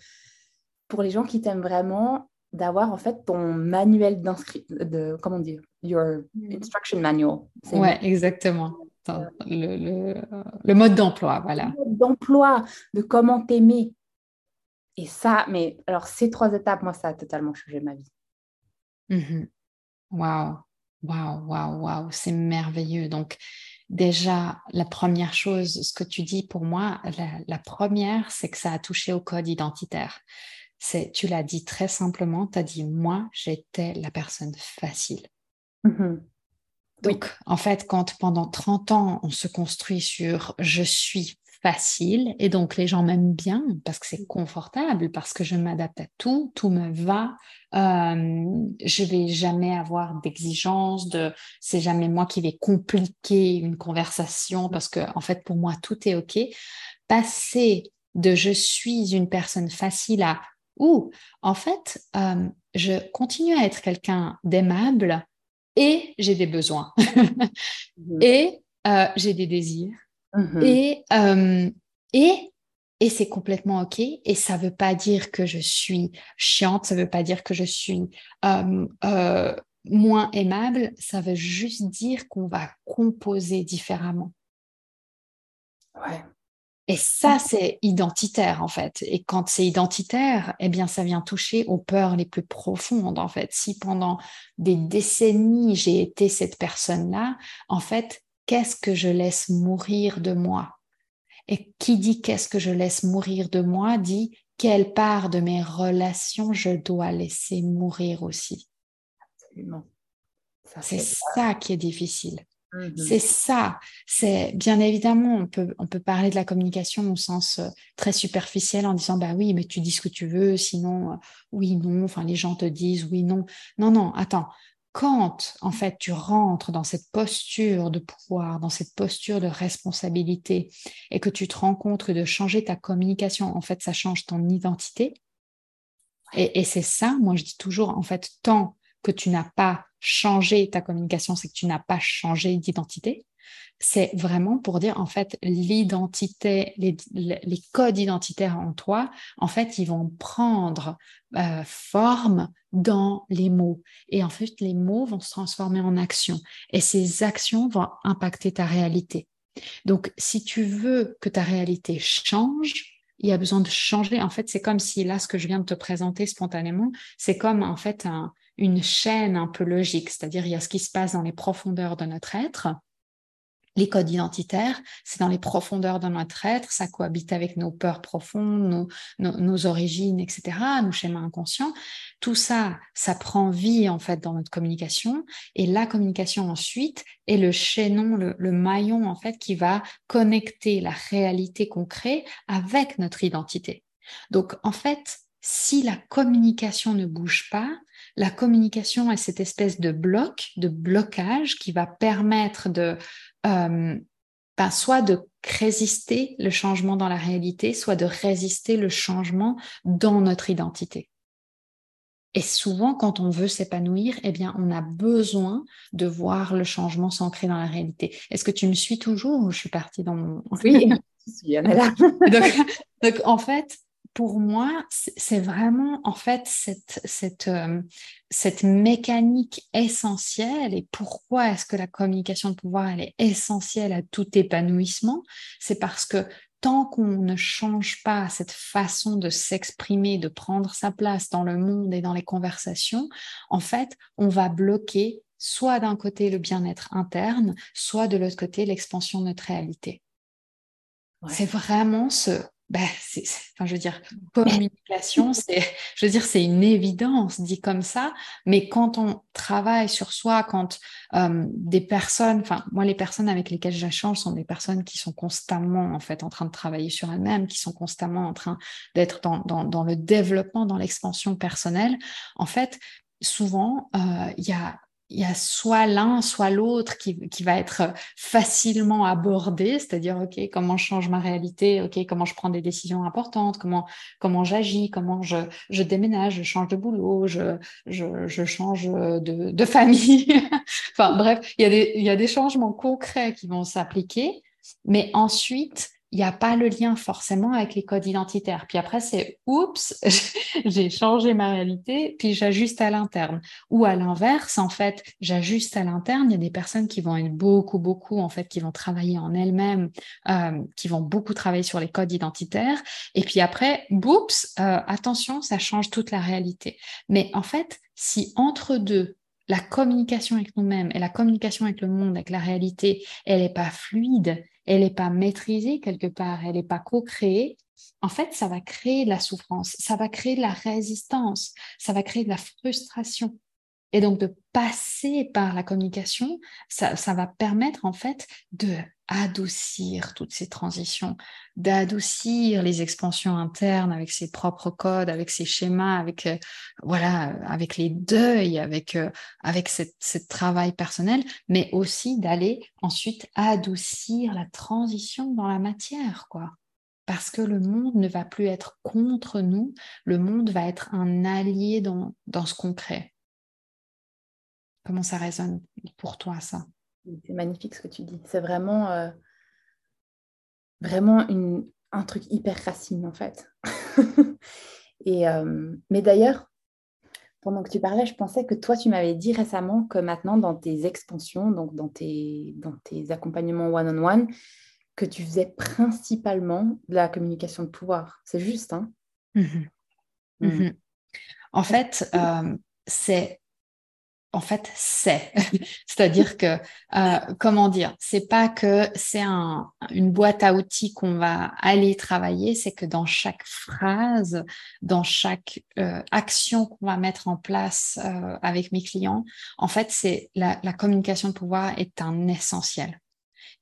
pour les gens qui t'aiment vraiment, d'avoir en fait ton manuel d'inscription, de comment dire, your mm. instruction manual. Ouais, exactement. Le, le, mode d'emploi, voilà. Le mode d'emploi, de comment t'aimer. Et ça, mais alors ces trois étapes, moi, ça a totalement changé ma vie. Mm-hmm. Waouh, waouh, waouh, waouh, c'est merveilleux. Donc, déjà, la première chose, ce que tu dis pour moi, la première, c'est que ça a touché au code identitaire c'est, tu l'as dit très simplement, tu as dit, moi, j'étais la personne facile. Mm-hmm. Donc, en fait, quand pendant 30 ans, on se construit sur je suis facile et donc les gens m'aiment bien parce que c'est confortable, parce que je m'adapte à tout, tout me va, euh, je vais jamais avoir d'exigence, de c'est jamais moi qui vais compliquer une conversation parce que en fait pour moi tout est ok. Passer de je suis une personne facile à ou en fait, euh, je continue à être quelqu'un d'aimable et j'ai des besoins mhm. et euh, j'ai des désirs mhm. et, euh, et, et c'est complètement OK. Et ça ne veut pas dire que je suis chiante, ça ne veut pas dire que je suis moins aimable, ça veut juste dire qu'on va composer différemment. Ouais. Et ça, c'est identitaire, en fait. Et quand c'est identitaire, eh bien, ça vient toucher aux peurs les plus profondes, en fait. Si pendant des décennies, j'ai été cette personne-là, en fait, qu'est-ce que je laisse mourir de moi? Et qui dit qu'est-ce que je laisse mourir de moi dit quelle part de mes relations je dois laisser mourir aussi. Absolument. C'est ça qui est difficile. Mmh c'est ça. C'est bien évidemment, on peut, on peut parler de la communication au sens euh, très superficiel en disant bah oui, mais tu dis ce que tu veux, sinon euh, oui, non. Enfin, les gens te disent oui, non. Non, non. Attends. Quand en fait tu rentres dans cette posture de pouvoir, dans cette posture de responsabilité, et que tu te rends compte que de changer ta communication, en fait, ça change ton identité. Et, et c'est ça, moi je dis toujours, en fait, tant que tu n'as pas changé ta communication, c'est que tu n'as pas changé d'identité. C'est vraiment pour dire, en fait, l'identité, les, codes identitaires en toi, en fait, ils vont prendre euh, forme dans les mots. Et en fait, les mots vont se transformer en actions. Et ces actions vont impacter ta réalité. Donc, si tu veux que ta réalité change, il y a besoin de changer. En fait, c'est comme si là, ce que je viens de te présenter spontanément, c'est comme en fait une chaîne un peu logique, c'est-à-dire il y a ce qui se passe dans les profondeurs de notre être, les codes identitaires, c'est dans les profondeurs de notre être, ça cohabite avec nos peurs profondes, nos, origines, etc., nos schémas inconscients. Tout ça, ça prend vie en fait dans notre communication, et la communication ensuite est le chaînon, le, le maillon en fait qui va connecter la réalité qu'on crée avec notre identité. Donc en fait, si la communication ne bouge pas, la communication est cette espèce de bloc, de blocage qui va permettre de euh, ben, soit de résister le changement dans la réalité, soit de résister le changement dans notre identité. Et souvent, quand on veut s'épanouir, eh bien, on a besoin de voir le changement s'ancrer dans la réalité. Est-ce que tu me suis toujours ou je suis partie dans mon... Oui, je suis là. donc, en fait, pour moi, c'est vraiment en fait cette, cette, euh, cette mécanique essentielle. Et pourquoi est-ce que la communication de pouvoir elle est essentielle à tout épanouissement? C'est parce que tant qu'on ne change pas cette façon de s'exprimer, de prendre sa place dans le monde et dans les conversations, en fait, on va bloquer soit d'un côté le bien-être interne, soit de l'autre côté l'expansion de notre réalité. C'est vraiment ce ben, enfin, je veux dire, communication, c'est, je veux dire, c'est une évidence dit comme ça, mais quand on travaille sur soi, quand euh, des personnes, enfin, moi, les personnes avec lesquelles j'échange sont des personnes qui sont constamment, en fait, en train de travailler sur elles-mêmes, qui sont constamment en train d'être dans, dans, dans le développement, dans l'expansion personnelle. En fait, souvent, euh, il y a il y a soit l'un, soit l'autre qui, qui, va être facilement abordé, c'est-à-dire, OK, comment je change ma réalité, OK, comment je prends des décisions importantes, comment, comment j'agis, comment je, je déménage, je change de boulot, je, je, je change de, de famille. enfin, bref, il y, a des, il y a des changements concrets qui vont s'appliquer, mais ensuite, il n'y a pas le lien forcément avec les codes identitaires. Puis après, c'est oups, j'ai changé ma réalité, puis j'ajuste à l'interne. Ou à l'inverse, en fait, j'ajuste à l'interne. Il y a des personnes qui vont être beaucoup, beaucoup, en fait, qui vont travailler en elles-mêmes, euh, qui vont beaucoup travailler sur les codes identitaires. Et puis après, oups, euh, attention, ça change toute la réalité. Mais en fait, si entre deux, la communication avec nous-mêmes et la communication avec le monde, avec la réalité, elle n'est pas fluide, elle n'est pas maîtrisée quelque part, elle n'est pas co-créée, en fait, ça va créer de la souffrance, ça va créer de la résistance, ça va créer de la frustration. Et donc, de passer par la communication, ça, va permettre en fait de adoucir toutes ces transitions, d'adoucir les expansions internes avec ses propres codes, avec ses schémas, avec euh, voilà, avec les deuils, avec euh, avec travail personnel, mais aussi d'aller ensuite adoucir la transition dans la matière, quoi. Parce que le monde ne va plus être contre nous, le monde va être un allié dans, dans ce qu'on crée. Comment ça résonne pour toi, ça? C'est magnifique ce que tu dis. C'est vraiment, euh, vraiment une, un truc hyper racine, en fait. Et, euh, mais d'ailleurs, pendant que tu parlais, je pensais que toi, tu m'avais dit récemment que maintenant, dans tes expansions, donc dans tes, dans tes accompagnements one-on-one, que tu faisais principalement de la communication de pouvoir. C'est juste, hein? Mmh mmh En fait, euh, c'est en fait, c'est. C'est-à-dire que, euh, comment dire, c'est pas que c'est un, une boîte à outils qu'on va aller travailler, c'est que dans chaque phrase, dans chaque euh, action qu'on va mettre en place euh, avec mes clients, en fait, c'est la, la communication de pouvoir est un essentiel.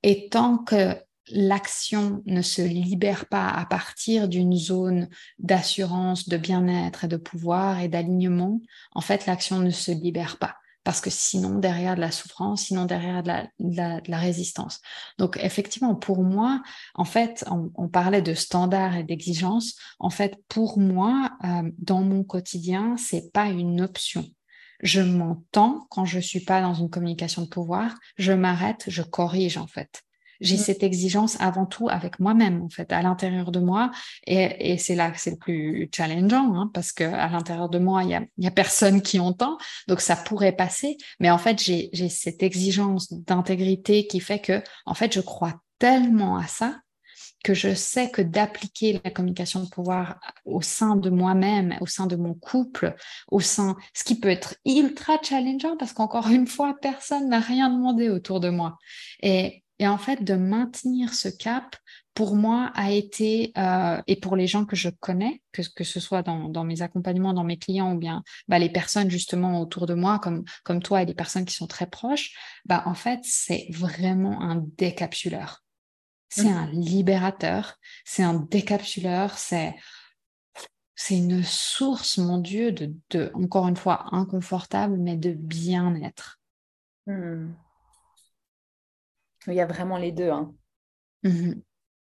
Et tant que l'action ne se libère pas à partir d'une zone d'assurance, de bien-être et de pouvoir et d'alignement, en fait, l'action ne se libère pas parce que sinon derrière de la souffrance, sinon derrière de la, résistance. Donc effectivement, pour moi, en fait, on, parlait de standards et d'exigences. En fait, pour moi, euh, dans mon quotidien, c'est pas une option. Je m'entends quand je suis pas dans une communication de pouvoir, je m'arrête, je corrige en fait. J'ai mmh. cette exigence avant tout avec moi-même, en fait, à l'intérieur de moi. Et, et c'est là que c'est le plus challengeant, hein, parce que à l'intérieur de moi, il y a, y a, personne qui entend, donc ça pourrait passer. Mais en fait, j'ai cette exigence d'intégrité qui fait que, en fait, je crois tellement à ça que je sais que d'appliquer la communication de pouvoir au sein de moi-même, au sein de mon couple, au sein, ce qui peut être ultra challengeant parce qu'encore une fois, personne n'a rien demandé autour de moi. Et, et en fait, de maintenir ce cap, pour moi, a été, euh, et pour les gens que je connais, que, que ce soit dans, dans, mes accompagnements, dans mes clients, ou bien bah, les personnes justement autour de moi, comme, comme toi et les personnes qui sont très proches, bah, en fait, c'est vraiment un décapsuleur. C'est mmh. un libérateur, c'est un décapsuleur, c'est c'est une source, mon Dieu, de, de, encore une fois, inconfortable, mais de bien-être. Mmh. Il y a vraiment les deux. Hein. Mmh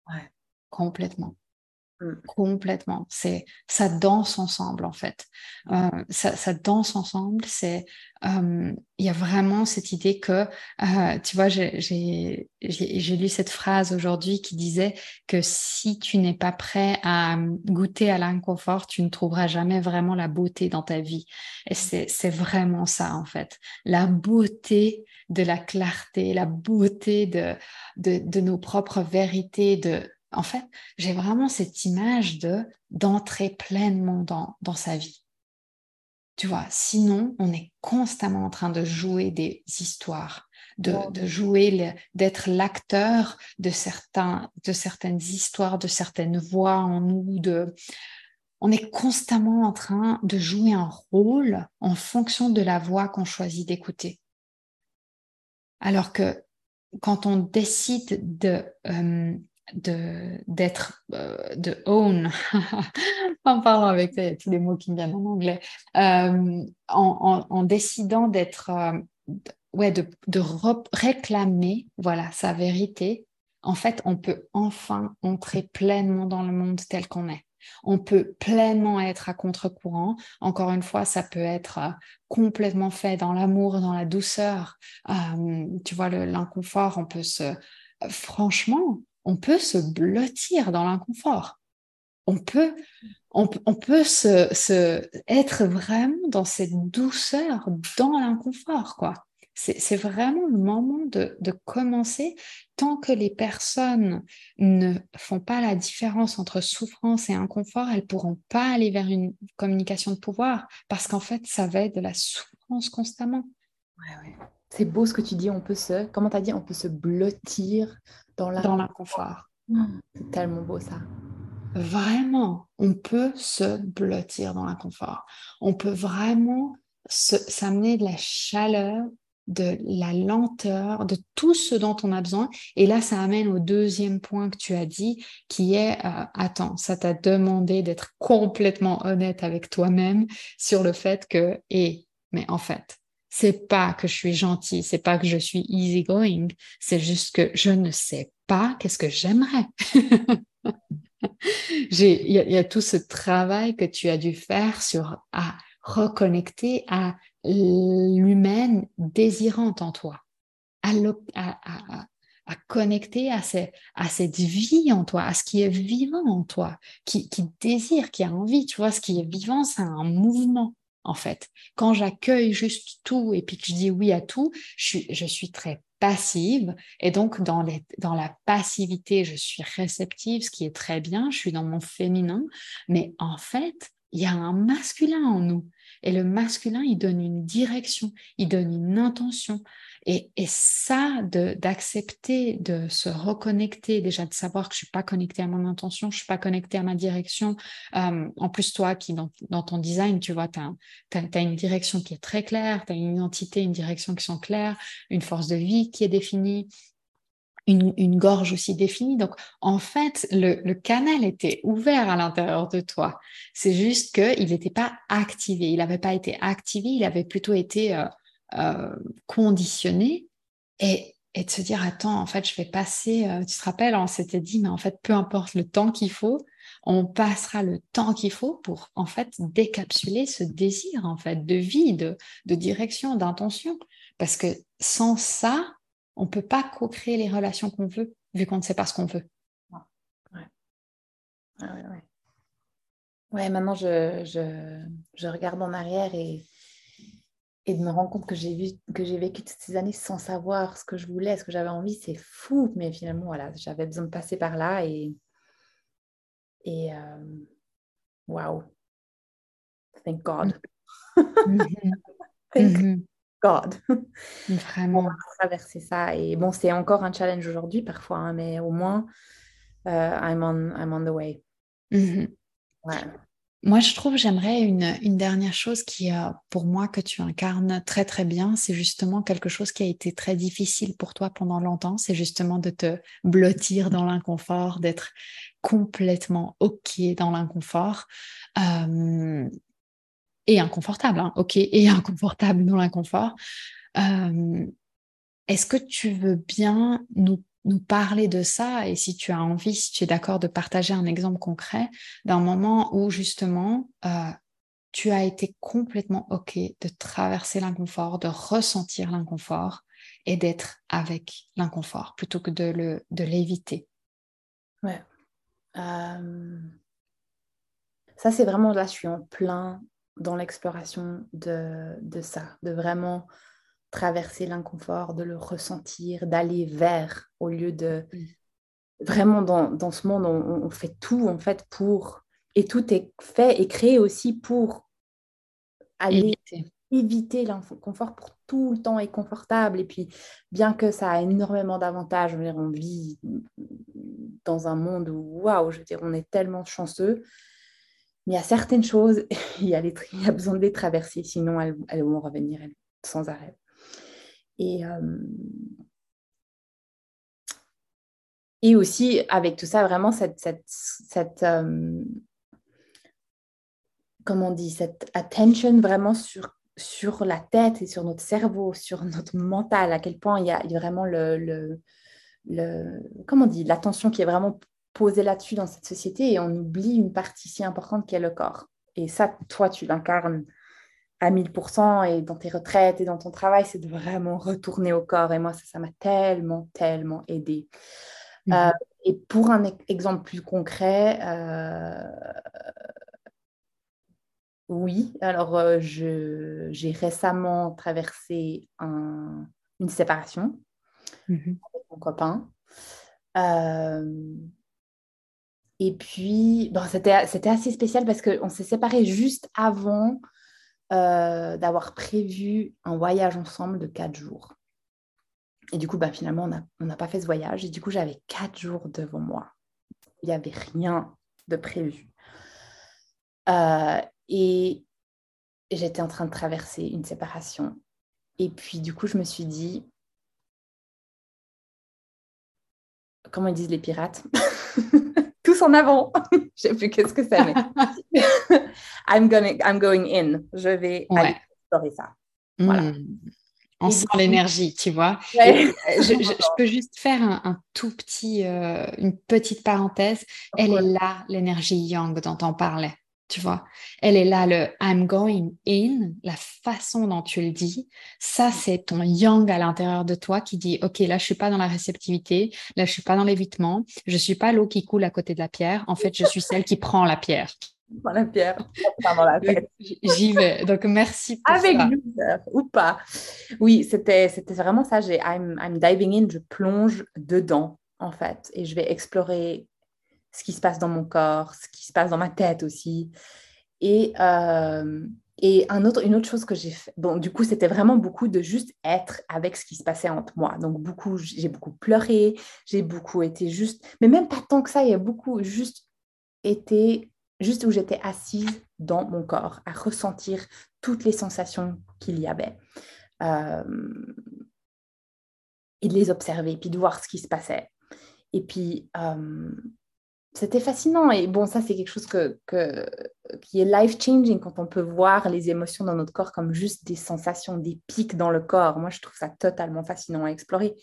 ouais, complètement. Mmh. Complètement. C'est ça danse ensemble en fait. Euh, ça, ça, danse ensemble. C'est euh, il y a vraiment cette idée que euh, tu vois j'ai lu cette phrase aujourd'hui qui disait que si tu n'es pas prêt à goûter à l'inconfort, tu ne trouveras jamais vraiment la beauté dans ta vie. Et c'est vraiment ça en fait. La beauté de la clarté, la beauté de, de, de nos propres vérités, de en fait, j'ai vraiment cette image de d'entrer pleinement dans, dans sa vie. Tu vois, sinon, on est constamment en train de jouer des histoires, de, de jouer, d'être l'acteur de, certains, de certaines histoires, de certaines voix en nous, de, on est constamment en train de jouer un rôle en fonction de la voix qu'on choisit d'écouter. Alors que quand on décide de, euh, de d'être euh, de own en parlant avec tous les mots qui me viennent en anglais euh, en, décidant d'être euh, ouais de, de réclamer voilà sa vérité en fait on peut enfin entrer pleinement dans le monde tel qu'on est on peut pleinement être à contre-courant. Encore une fois, ça peut être complètement fait dans l'amour, dans la douceur. tu vois, l'inconfort, on peut se... Franchement, on peut se blottir dans l'inconfort. On peut, on, peut se, être vraiment dans cette douceur, dans l'inconfort, quoi. C'est vraiment le moment de, commencer. Tant que les personnes ne font pas la différence entre souffrance et inconfort, elles pourront pas aller vers une communication de pouvoir parce qu'en fait, ça va être de la souffrance constamment. C'est beau ce que tu dis. On peut se, comment tu as dit, on peut se blottir dans l'inconfort. c'est tellement beau ça. Vraiment, on peut se blottir dans l'inconfort. On peut vraiment s'amener de la chaleur, de la lenteur, de tout ce dont on a besoin. Et là, ça amène au deuxième point que tu as dit, qui est, euh, attends, ça t'a demandé d'être complètement honnête avec toi-même sur le fait que, et, mais en fait, c'est pas que je suis gentille, c'est pas que je suis easygoing, c'est juste que je ne sais pas qu'est-ce que j'aimerais. Il y, a tout ce travail que tu as dû faire sur à reconnecter à l'humaine désirante en toi, à, connecter à, à, cette vie en toi, à ce qui est vivant en toi, qui, qui désire, qui a envie. Tu vois, ce qui est vivant, c'est un mouvement en fait. Quand j'accueille juste tout et puis que je dis oui à tout, je suis, très passive et donc dans, dans la passivité, je suis réceptive, ce qui est très bien, je suis dans mon féminin, mais en fait, il y a un masculin en nous et le masculin, il donne une direction, il donne une intention. Et, et ça, d'accepter, de, se reconnecter, déjà de savoir que je suis pas connectée à mon intention, je suis pas connectée à ma direction. Euh, en plus, toi qui, dans, dans, ton design, tu vois, tu as, as, une direction qui est très claire, tu as une identité, une direction qui sont claires, une force de vie qui est définie. Une, une, gorge aussi définie. Donc, en fait, le, le canal était ouvert à l'intérieur de toi. C'est juste qu'il n'était pas activé. Il n'avait pas été activé, il avait plutôt été euh, euh, conditionner et, et, de se dire attends en fait je vais passer euh, tu te rappelles on s'était dit mais en fait peu importe le temps qu'il faut on passera le temps qu'il faut pour en fait décapsuler ce désir en fait de vie de, de direction d'intention parce que sans ça on peut pas co-créer les relations qu'on veut vu qu'on ne sait pas ce qu'on veut ouais. ouais, ouais. ouais maintenant je, je, je regarde en arrière et et de me rendre compte que j'ai vu que j'ai vécu toutes ces années sans savoir ce que je voulais, ce que j'avais envie, c'est fou. Mais finalement, voilà, j'avais besoin de passer par là et, Et wow, thank God. Mhm. thank Mhm. God. On Vraiment. va traverser ça. Et bon, c'est encore un challenge aujourd'hui parfois, hein, mais au moins, euh, I'm, on, I'm on the way. Mhm. Ouais. Moi, je trouve, j'aimerais une, dernière chose qui, euh, pour moi, que tu incarnes très, très bien, c'est justement quelque chose qui a été très difficile pour toi pendant longtemps, c'est justement de te blottir dans l'inconfort, d'être complètement OK dans l'inconfort. Euh, et inconfortable, hein, OK, et inconfortable dans l'inconfort. Euh, Est-ce que tu veux bien nous, nous parler de ça et si tu as envie, si tu es d'accord de partager un exemple concret d'un moment où justement euh, tu as été complètement OK de traverser l'inconfort, de ressentir l'inconfort et d'être avec l'inconfort plutôt que de le de l'éviter. Ouais. Euh, Ça, c'est vraiment là, je suis en plein dans l'exploration de, de ça, de vraiment traverser l'inconfort, de le ressentir, d'aller vers, au lieu de... Vraiment, dans, dans ce monde, on, on fait tout, en fait, pour... Et tout est fait et créé aussi pour aller Éviter. éviter l'inconfort pour tout le temps être confortable. Et puis, bien que ça a énormément d'avantages, on vit dans un monde où, waouh, je veux dire, on est tellement chanceux. Mais il y a certaines choses, il y a, les, il y a besoin de les traverser, sinon elles, elles vont revenir elles, sans arrêt. Et, euh, et aussi, avec tout ça, vraiment, cette, cette, cette euh, comment dit, cette attention vraiment sur, sur la tête et sur notre cerveau, sur notre mental, à quel point il y a, vraiment le, le, comment l'attention qui est vraiment posée là-dessus dans cette société et on oublie une partie si importante qui est le corps. Et ça, toi, tu l'incarnes à 1000% et dans tes retraites et dans ton travail, c'est de vraiment retourner au corps. Et moi, ça, ça m'a tellement, tellement aidé. Mhm. Euh, et pour un exemple plus concret, euh, oui, alors euh, je- j'ai récemment traversé un- une séparation Mhm. avec mon copain. Euh, et puis, bon, c'était, c'était assez spécial parce qu'on s'est séparés juste avant euh, d'avoir prévu un voyage ensemble de quatre jours. Et du coup, bah, finalement, on n'a pas fait ce voyage. Et du coup, j'avais quatre jours devant moi. Il n'y avait rien de prévu. Euh, et j'étais en train de traverser une séparation. Et puis, du coup, je me suis dit, comment ils disent les pirates Tous en avant. Je sais plus qu'est-ce que c'est, mais I'm, gonna, I'm going in. Je vais Ouais. aller explorer ça. Voilà. Mm. On sent l'énergie, tu vois. Ouais. Euh, je, je- je peux juste faire un, un tout petit, euh, une petite parenthèse. Elle est là, l'énergie yang dont on parlait, tu vois. Elle est là, le I'm going in, la façon dont tu le dis. Ça, c'est ton yang à l'intérieur de toi qui dit, OK, là, je suis pas dans la réceptivité, là, je suis pas dans l'évitement, je suis pas l'eau qui coule à côté de la pierre. En fait, je suis celle qui prend la pierre. Dans la pierre, pas dans la tête. J'y vais. Donc, merci pour Avec ça. ou pas. Oui, c'était c'était vraiment ça. J'ai I'm, I'm diving in, je plonge dedans en fait, et je vais explorer ce qui se passe dans mon corps, ce qui se passe dans ma tête aussi. Et euh, et un autre, une autre chose que j'ai fait, bon, du coup, c'était vraiment beaucoup de juste être avec ce qui se passait entre moi. Donc, beaucoup, j'ai beaucoup pleuré, j'ai beaucoup été juste, mais même pas tant que ça, il y a beaucoup juste été, juste où j'étais assise dans mon corps, à ressentir toutes les sensations qu'il y avait. Euh, et de les observer, puis de voir ce qui se passait. Et puis, euh, c'était fascinant. Et bon, ça, c'est quelque chose qui est life-changing quand on peut voir les émotions dans notre corps comme juste des sensations, des pics dans le corps. Moi, je trouve ça totalement fascinant à explorer.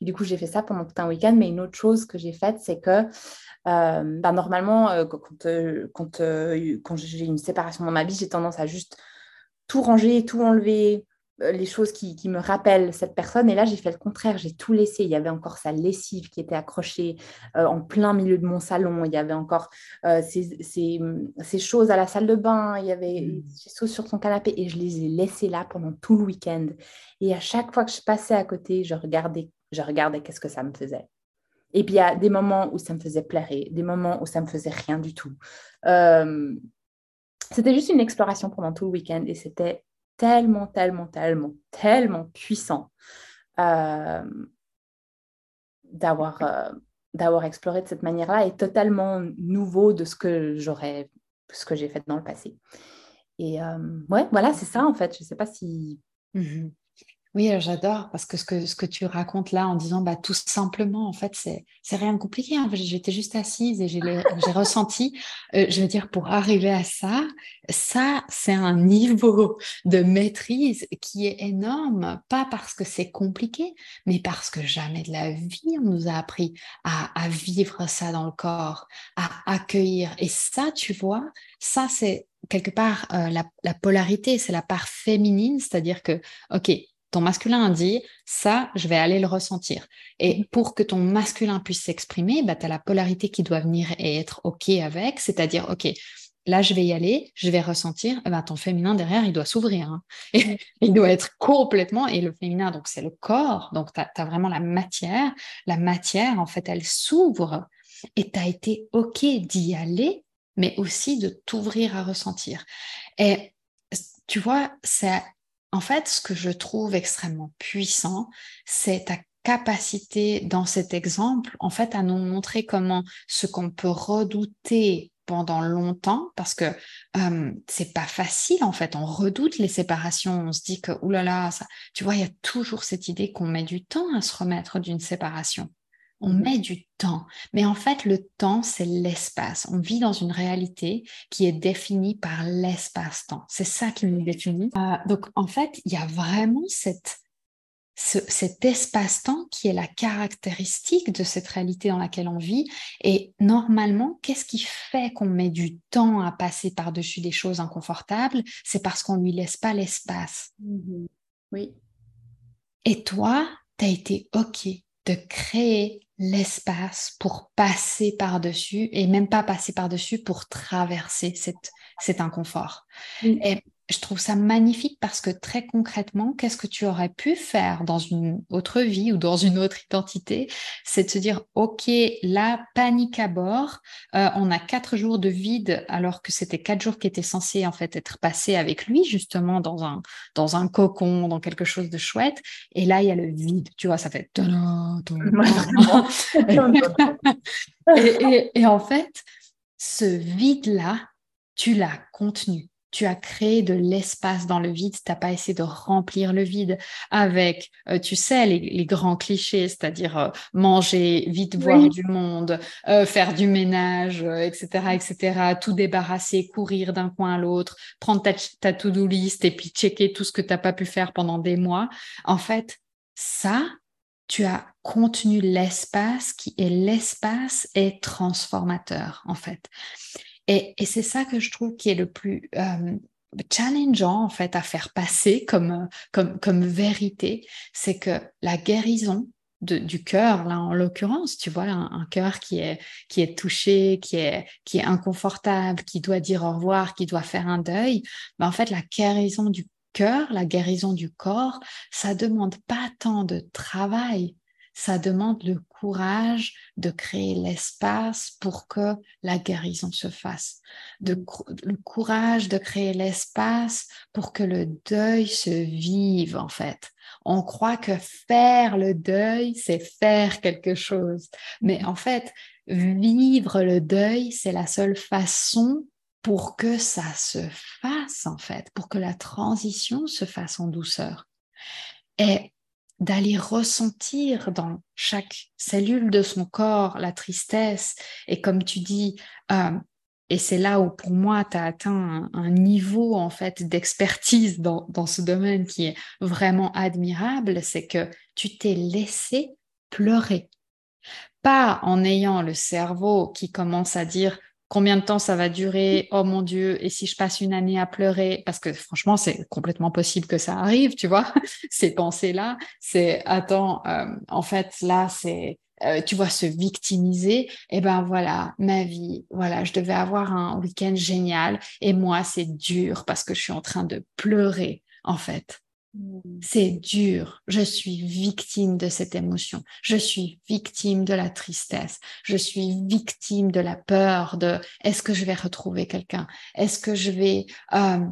Et du coup, j'ai fait ça pendant tout un week-end. Mais une autre chose que j'ai faite, c'est que euh, bah, normalement, euh, quand, quand, euh, quand j'ai une séparation dans ma vie, j'ai tendance à juste tout ranger, tout enlever, les choses qui, qui me rappellent cette personne. Et là, j'ai fait le contraire, j'ai tout laissé. Il y avait encore sa lessive qui était accrochée euh, en plein milieu de mon salon. Il y avait encore euh, ces, ces- ces choses à la salle de bain. Il y avait ces choses sur son canapé. Et je les ai laissées là pendant tout le week-end. Et à chaque fois que je passais à côté, je regardais, je regardais qu'est-ce que ça me faisait. Et puis il y a des moments où ça me faisait pleurer, des moments où ça me faisait rien du tout. Euh, c'était juste une exploration pendant tout le week-end et c'était tellement, tellement, tellement, tellement puissant euh, d'avoir euh, d'avoir exploré de cette manière-là et totalement nouveau de ce que j'aurais, ce que j'ai fait dans le passé. Et ouais, voilà, c'est ça en fait. Je ne sais pas si. Mmh oui, j'adore parce que ce, que ce que tu racontes là en disant bah, tout simplement, en fait, c'est, rien de compliqué. Hein. J'étais juste assise et j'ai, j'ai ressenti, euh, je veux dire, pour arriver à ça, ça, c'est un niveau de maîtrise qui est énorme, pas parce que c'est compliqué, mais parce que jamais de la vie on nous a appris à, à vivre ça dans le corps, à accueillir. Et ça, tu vois, ça, c'est quelque part euh, la, la polarité, c'est la part féminine, c'est-à-dire que, OK, ton masculin a dit ça, je vais aller le ressentir. Et pour que ton masculin puisse s'exprimer, bah, tu as la polarité qui doit venir et être OK avec, c'est-à-dire, OK, là, je vais y aller, je vais ressentir, bah, ton féminin derrière, il doit s'ouvrir. Hein. il doit être complètement, et le féminin, donc c'est le corps, donc tu as, vraiment la matière. La matière, en fait, elle s'ouvre et tu as été OK d'y aller, mais aussi de t'ouvrir à ressentir. Et tu vois, c'est en fait, ce que je trouve extrêmement puissant, c'est ta capacité dans cet exemple, en fait, à nous montrer comment ce qu'on peut redouter pendant longtemps, parce que euh, c'est pas facile en fait. On redoute les séparations. On se dit que oulala, ça, tu vois, il y a toujours cette idée qu'on met du temps à se remettre d'une séparation. On met du temps. Mais en fait, le temps, c'est l'espace. On vit dans une réalité qui est définie par l'espace-temps. C'est ça qui nous définit. Euh, donc, en fait, il y a vraiment cette, cet espace-temps qui est la caractéristique de cette réalité dans laquelle on vit. Et normalement, qu'est-ce qui fait qu'on met du temps à passer par-dessus des choses inconfortables? C'est parce qu'on ne lui laisse pas l'espace. Mmh oui. Et toi, tu as été OK de créer l'espace pour passer par-dessus et même pas passer par-dessus pour traverser cette, cet inconfort. Et je trouve ça magnifique parce que très concrètement, qu'est-ce que tu aurais pu faire dans une autre vie ou dans une autre identité? C'est de se dire, OK, là, panique à bord, euh, on a quatre jours de vide alors que c'était quatre jours qui étaient censés en fait être passés avec lui, justement dans un, dans un cocon, dans quelque chose de chouette. Et là, il y a le vide, tu vois, ça fait... et, et en fait, ce vide-là, tu l'as contenu tu as créé de l'espace dans le vide, tu n'as pas essayé de remplir le vide avec, euh, tu sais, les, grands clichés, c'est-à-dire euh, manger, vite voir du monde, euh, faire du ménage, etc., etc., tout débarrasser, courir d'un coin à l'autre, prendre ta, ta to-do list et puis checker tout ce que tu n'as pas pu faire pendant des mois. En fait, ça, tu as contenu l'espace qui est l'espace est transformateur, en fait. Et, c'est ça que je trouve qui est le plus euh, challengeant en fait à faire passer comme, vérité, c'est que la guérison du cœur, là en l'occurrence, tu vois, un, cœur qui est, touché, qui est, qui est inconfortable, qui doit dire au revoir, qui doit faire un deuil, ben, en fait la guérison du cœur, la guérison du corps, ça demande pas tant de travail, ça demande le courage de créer l'espace pour que la guérison se fasse, le courage de créer l'espace pour que le deuil se vive en fait. On croit que faire le deuil, c'est faire quelque chose, mais en fait, vivre le deuil, c'est la seule façon pour que ça se fasse en fait, pour que la transition se fasse en douceur. Et d'aller ressentir dans chaque cellule de son corps la tristesse. Et comme tu dis, euh, et c'est là où pour moi, tu as atteint un, niveau en fait d'expertise dans, dans ce domaine qui est vraiment admirable, c'est que tu t'es laissé pleurer. Pas en ayant le cerveau qui commence à dire combien de temps ça va durer, oh mon Dieu, et si je passe une année à pleurer, parce que franchement, c'est complètement possible que ça arrive, tu vois, ces pensées-là, c'est, attends, euh, en fait, là, c'est, euh, tu vois, se victimiser, et eh ben voilà, ma vie, voilà, je devais avoir un week-end génial, et moi, c'est dur parce que je suis en train de pleurer, en fait. Mm. C'est dur. Je suis victime de cette émotion. Je suis victime de la tristesse. Je suis victime de la peur de est-ce que je vais retrouver quelqu'un? Est-ce que je vais... Euh,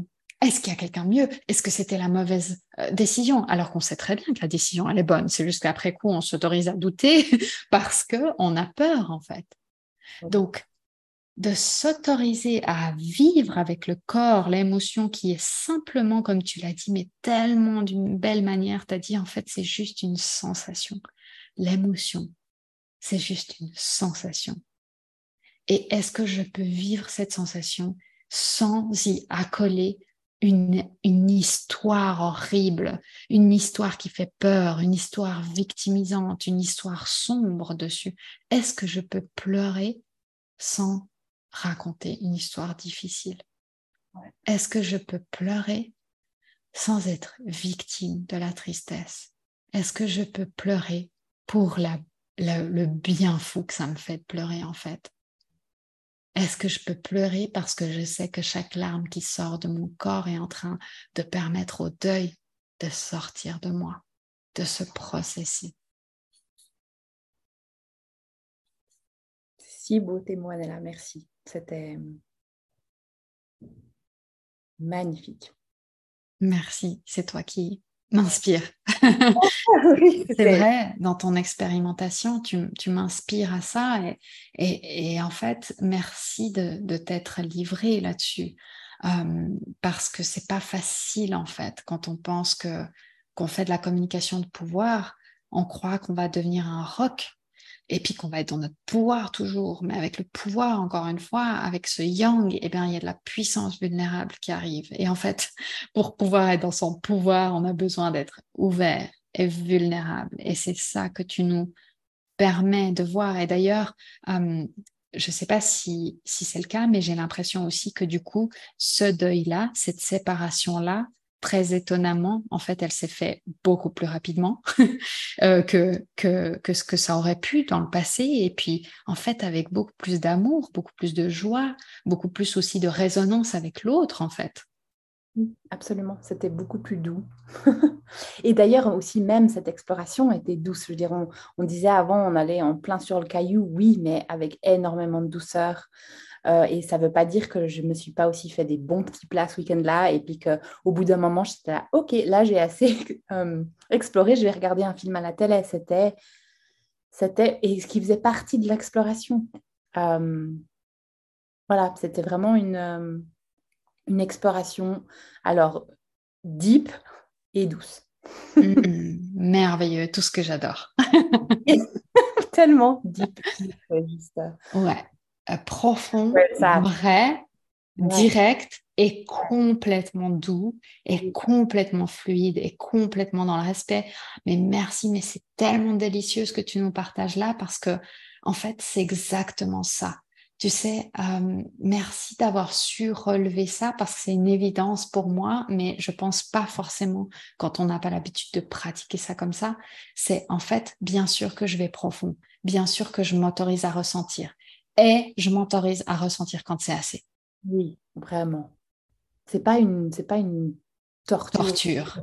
est-ce qu'il y a quelqu'un mieux? Est-ce que c'était la mauvaise euh, décision Alors qu'on sait très bien que la décision, elle est bonne. C'est juste qu'après coup, on s'autorise à douter parce qu'on a peur, en fait. Donc, de s'autoriser à vivre avec le corps l'émotion qui est simplement, comme tu l'as dit, mais tellement d'une belle manière, tu as dit en fait c'est juste une sensation. L'émotion, c'est juste une sensation. Et est-ce que je peux vivre cette sensation sans y accoler une, une histoire horrible, une histoire qui fait peur, une histoire victimisante, une histoire sombre dessus? Est-ce que je peux pleurer sans raconter une histoire difficile. Est-ce que je peux pleurer sans être victime de la tristesse? Est-ce que je peux pleurer pour la, le bien fou que ça me fait de pleurer en fait? Est-ce que je peux pleurer parce que je sais que chaque larme qui sort de mon corps est en train de permettre au deuil de sortir de moi, de se processer? Si beau témoin, là, merci. C'était magnifique. Merci, c'est toi qui m'inspires. c'est vrai, dans ton expérimentation, tu, m'inspires à ça et, en fait, merci de, t'être livré là-dessus euh, parce que c'est pas facile en fait quand on pense que qu'on fait de la communication de pouvoir, on croit qu'on va devenir un roc et puis qu'on va être dans notre pouvoir toujours, mais avec le pouvoir, encore une fois, avec ce yang, eh bien, il y a de la puissance vulnérable qui arrive. Et en fait, pour pouvoir être dans son pouvoir, on a besoin d'être ouvert et vulnérable. Et c'est ça que tu nous permets de voir. Et d'ailleurs, euh, je ne sais pas si, si c'est le cas, mais j'ai l'impression aussi que du coup, ce deuil-là, cette séparation-là, très étonnamment, en fait, elle s'est faite beaucoup plus rapidement euh, que, que, ce que ça aurait pu dans le passé. Et puis, en fait, avec beaucoup plus d'amour, beaucoup plus de joie, beaucoup plus aussi de résonance avec l'autre, en fait. Absolument, c'était beaucoup plus doux. et d'ailleurs, aussi, même cette exploration était douce. Je veux dire, on, disait avant, on allait en plein sur le caillou, oui, mais avec énormément de douceur. Euh, et ça ne veut pas dire que je ne me suis pas aussi fait des bons petits plats ce week-end-là et puis qu'au bout d'un moment, j'étais là, OK, là, j'ai assez euh, exploré, je vais regarder un film à la télé. C'était, c'était, et ce qui faisait partie de l'exploration. Euh, voilà, c'était vraiment une, une exploration, alors, deep et douce. Merveilleux, tout ce que j'adore. Tellement deep. Juste... Ouais. Euh, profond, vrai, direct et complètement doux et complètement fluide et complètement dans le respect. Mais merci, mais c'est tellement délicieux ce que tu nous partages là parce que en fait, c'est exactement ça. Tu sais, euh, merci d'avoir su relever ça parce que c'est une évidence pour moi, mais je pense pas forcément quand on n'a pas l'habitude de pratiquer ça comme ça. C'est en fait, bien sûr que je vais profond, bien sûr que je m'autorise à ressentir, et je m'autorise à ressentir quand c'est assez. Oui, vraiment. C'est pas une, c'est pas une torture,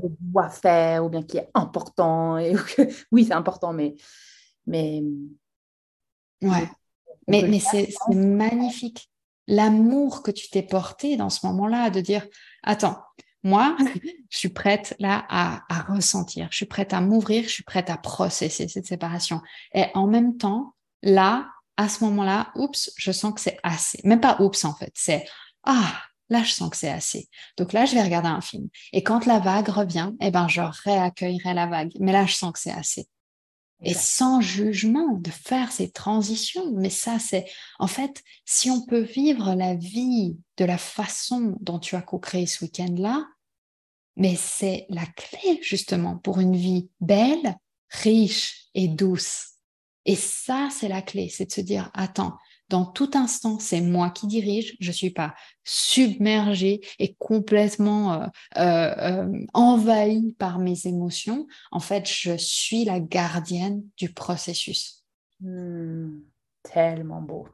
faire ou bien qui est important. Et oui, c'est important, mais, mais. Ouais. Mais, mais c'est magnifique. L'amour que tu t'es porté dans ce moment-là, de dire, attends, moi, je suis prête là à, à ressentir, je suis prête à m'ouvrir, je suis prête à processer cette séparation. Et en même temps, là, à ce moment-là, oups, je sens que c'est assez. Même pas oups en fait, c'est ah, là je sens que c'est assez. Donc là, je vais regarder un film. Et quand la vague revient, eh ben je réaccueillerai la vague. Mais là, je sens que c'est assez. Et sans jugement, de faire ces transitions. Mais ça, c'est en fait, si on peut vivre la vie de la façon dont tu as co-créé ce week-end-là, mais c'est la clé justement pour une vie belle, riche et douce. Et ça, c'est la clé, c'est de se dire, attends, dans tout instant, c'est moi qui dirige, je ne suis pas submergée et complètement euh, euh, envahie par mes émotions. En fait, je suis la gardienne du processus. Hmm, tellement beau.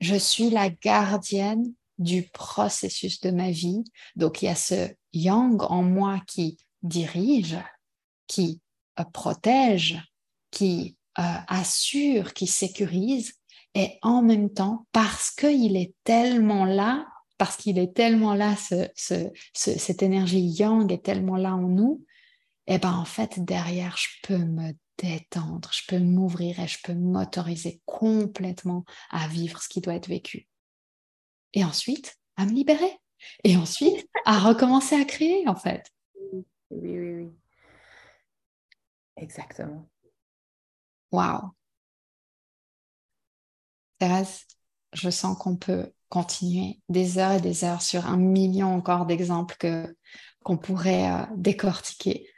Je suis la gardienne du processus de ma vie. Donc, il y a ce yang en moi qui dirige, qui euh, protège, qui euh, assure, qui sécurise, et en même temps, parce qu'il est tellement là, parce qu'il est tellement là, cette énergie yang est tellement là en nous, et eh ben en fait, derrière, je peux me détendre, je peux m'ouvrir et je peux m'autoriser complètement à vivre ce qui doit être vécu. Et ensuite, à me libérer. Et ensuite, à recommencer à créer, en fait. Oui, oui, oui. Exactement. Waouh. Thérèse, je sens qu'on peut continuer des heures et des heures sur un million encore d'exemples que qu'on pourrait euh, décortiquer.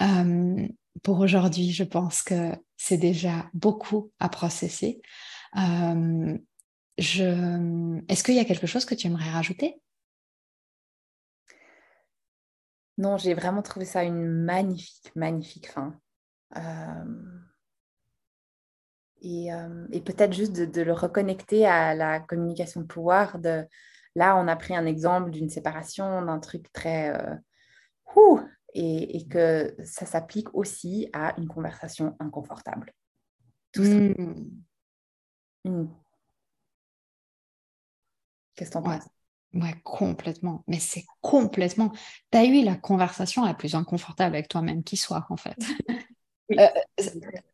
Euh, pour aujourd'hui, je pense que c'est déjà beaucoup à processer. Euh. Est-ce qu'il y a quelque chose que tu aimerais rajouter? Non, j'ai vraiment trouvé ça une magnifique, magnifique fin. Euh, et, peut-être juste de, le reconnecter à la communication de pouvoir. De... Là, on a pris un exemple d'une séparation, d'un truc très... Euh, et, que ça s'applique aussi à une conversation inconfortable. Tout ça. Hmm. Hmm. Qu'est-ce que tu en penses? Ouais, complètement. Mais c'est complètement. Tu as eu la conversation la plus inconfortable avec toi-même qui soit, en fait. Euh,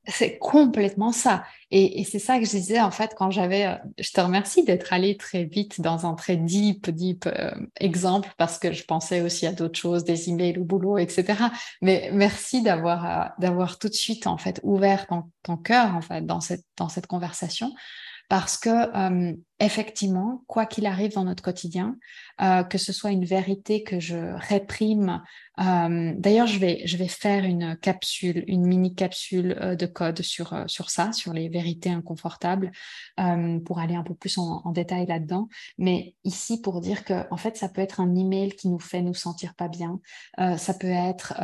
c'est complètement ça. Et, c'est ça que je disais, en fait, quand j'avais. Euh, je te remercie d'être allé très vite dans un très deep, deep euh, exemple, parce que je pensais aussi à d'autres choses, des emails au boulot, etc. Mais merci d'avoir d'avoir tout de suite, en fait, ouvert ton, ton cœur, en fait, dans cette, dans cette conversation parce que effectivement, quoi qu'il arrive dans notre quotidien, euh, que ce soit une vérité que je réprime. Euh, d'ailleurs, je vais, faire une capsule, une mini capsule de code sur, ça, sur les vérités inconfortables, pour aller un peu plus en, détail là-dedans. Mais ici, pour dire que, en fait, ça peut être un email qui nous fait nous sentir pas bien. ça peut être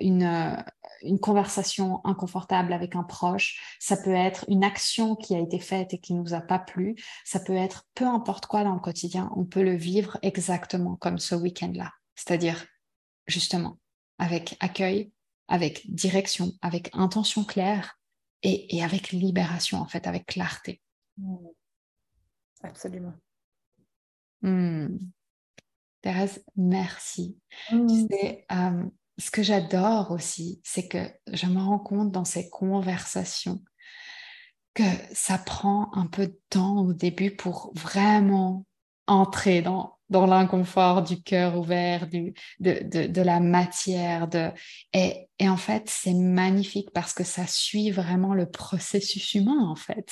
une, conversation inconfortable avec un proche. Ça peut être une action qui a été faite et qui nous a pas plu. Peut être peu importe quoi dans le quotidien. On peut le vivre exactement comme ce week-end-là. C'est-à-dire, justement, avec accueil, avec direction, avec intention claire et, avec libération, en fait, avec clarté. Mmh. Absolument. Mmh. Thérèse, merci. Mmh. Euh, ce que j'adore aussi, c'est que je me rends compte dans ces conversations que ça prend un peu de temps au début pour vraiment entrer dans, dans l'inconfort du cœur ouvert, du, de, de, la matière. De... Et, et en fait, c'est magnifique parce que ça suit vraiment le processus humain, en fait.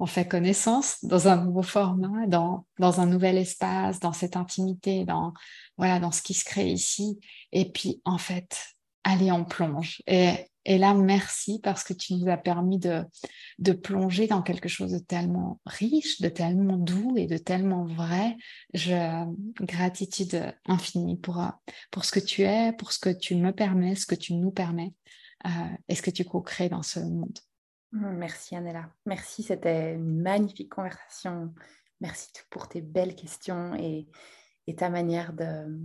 On fait connaissance dans un nouveau format, dans, dans un nouvel espace, dans cette intimité, dans, voilà, dans ce qui se crée ici. Et puis, en fait, allez, on plonge. Et, et là, merci parce que tu nous as permis de, plonger dans quelque chose de tellement riche, de tellement doux et de tellement vrai. Gratitude infinie pour, ce que tu es, pour ce que tu me permets, ce que tu nous permets euh, et ce que tu co-crées dans ce monde. Merci Annella. Merci, c'était une magnifique conversation. Merci pour tes belles questions et, ta manière de,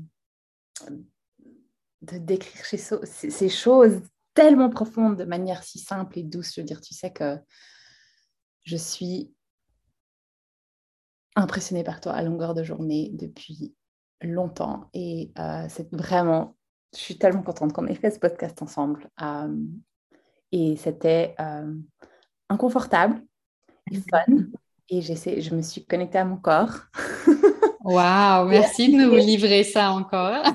décrire ces choses tellement profondes de manière si simple et douce. Je veux dire, tu sais que je suis impressionnée par toi à longueur de journée depuis longtemps et euh, c'est vraiment, je suis tellement contente qu'on ait fait ce podcast ensemble. Euh, et c'était euh, inconfortable et fun. Et je me suis connectée à mon corps. Waouh, merci de nous livrer ça encore.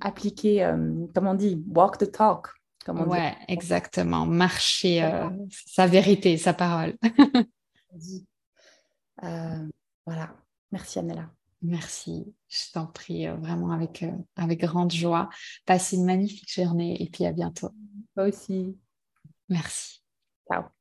Appliquer, euh, euh, comment on dit, walk the talk. Comme ouais, exactement. Marcher euh, sa vérité, sa parole. voilà. Merci, Annella. Merci, je t'en prie, vraiment avec, avec grande joie. Passe une magnifique journée et puis à bientôt. Toi aussi. Merci. Ciao.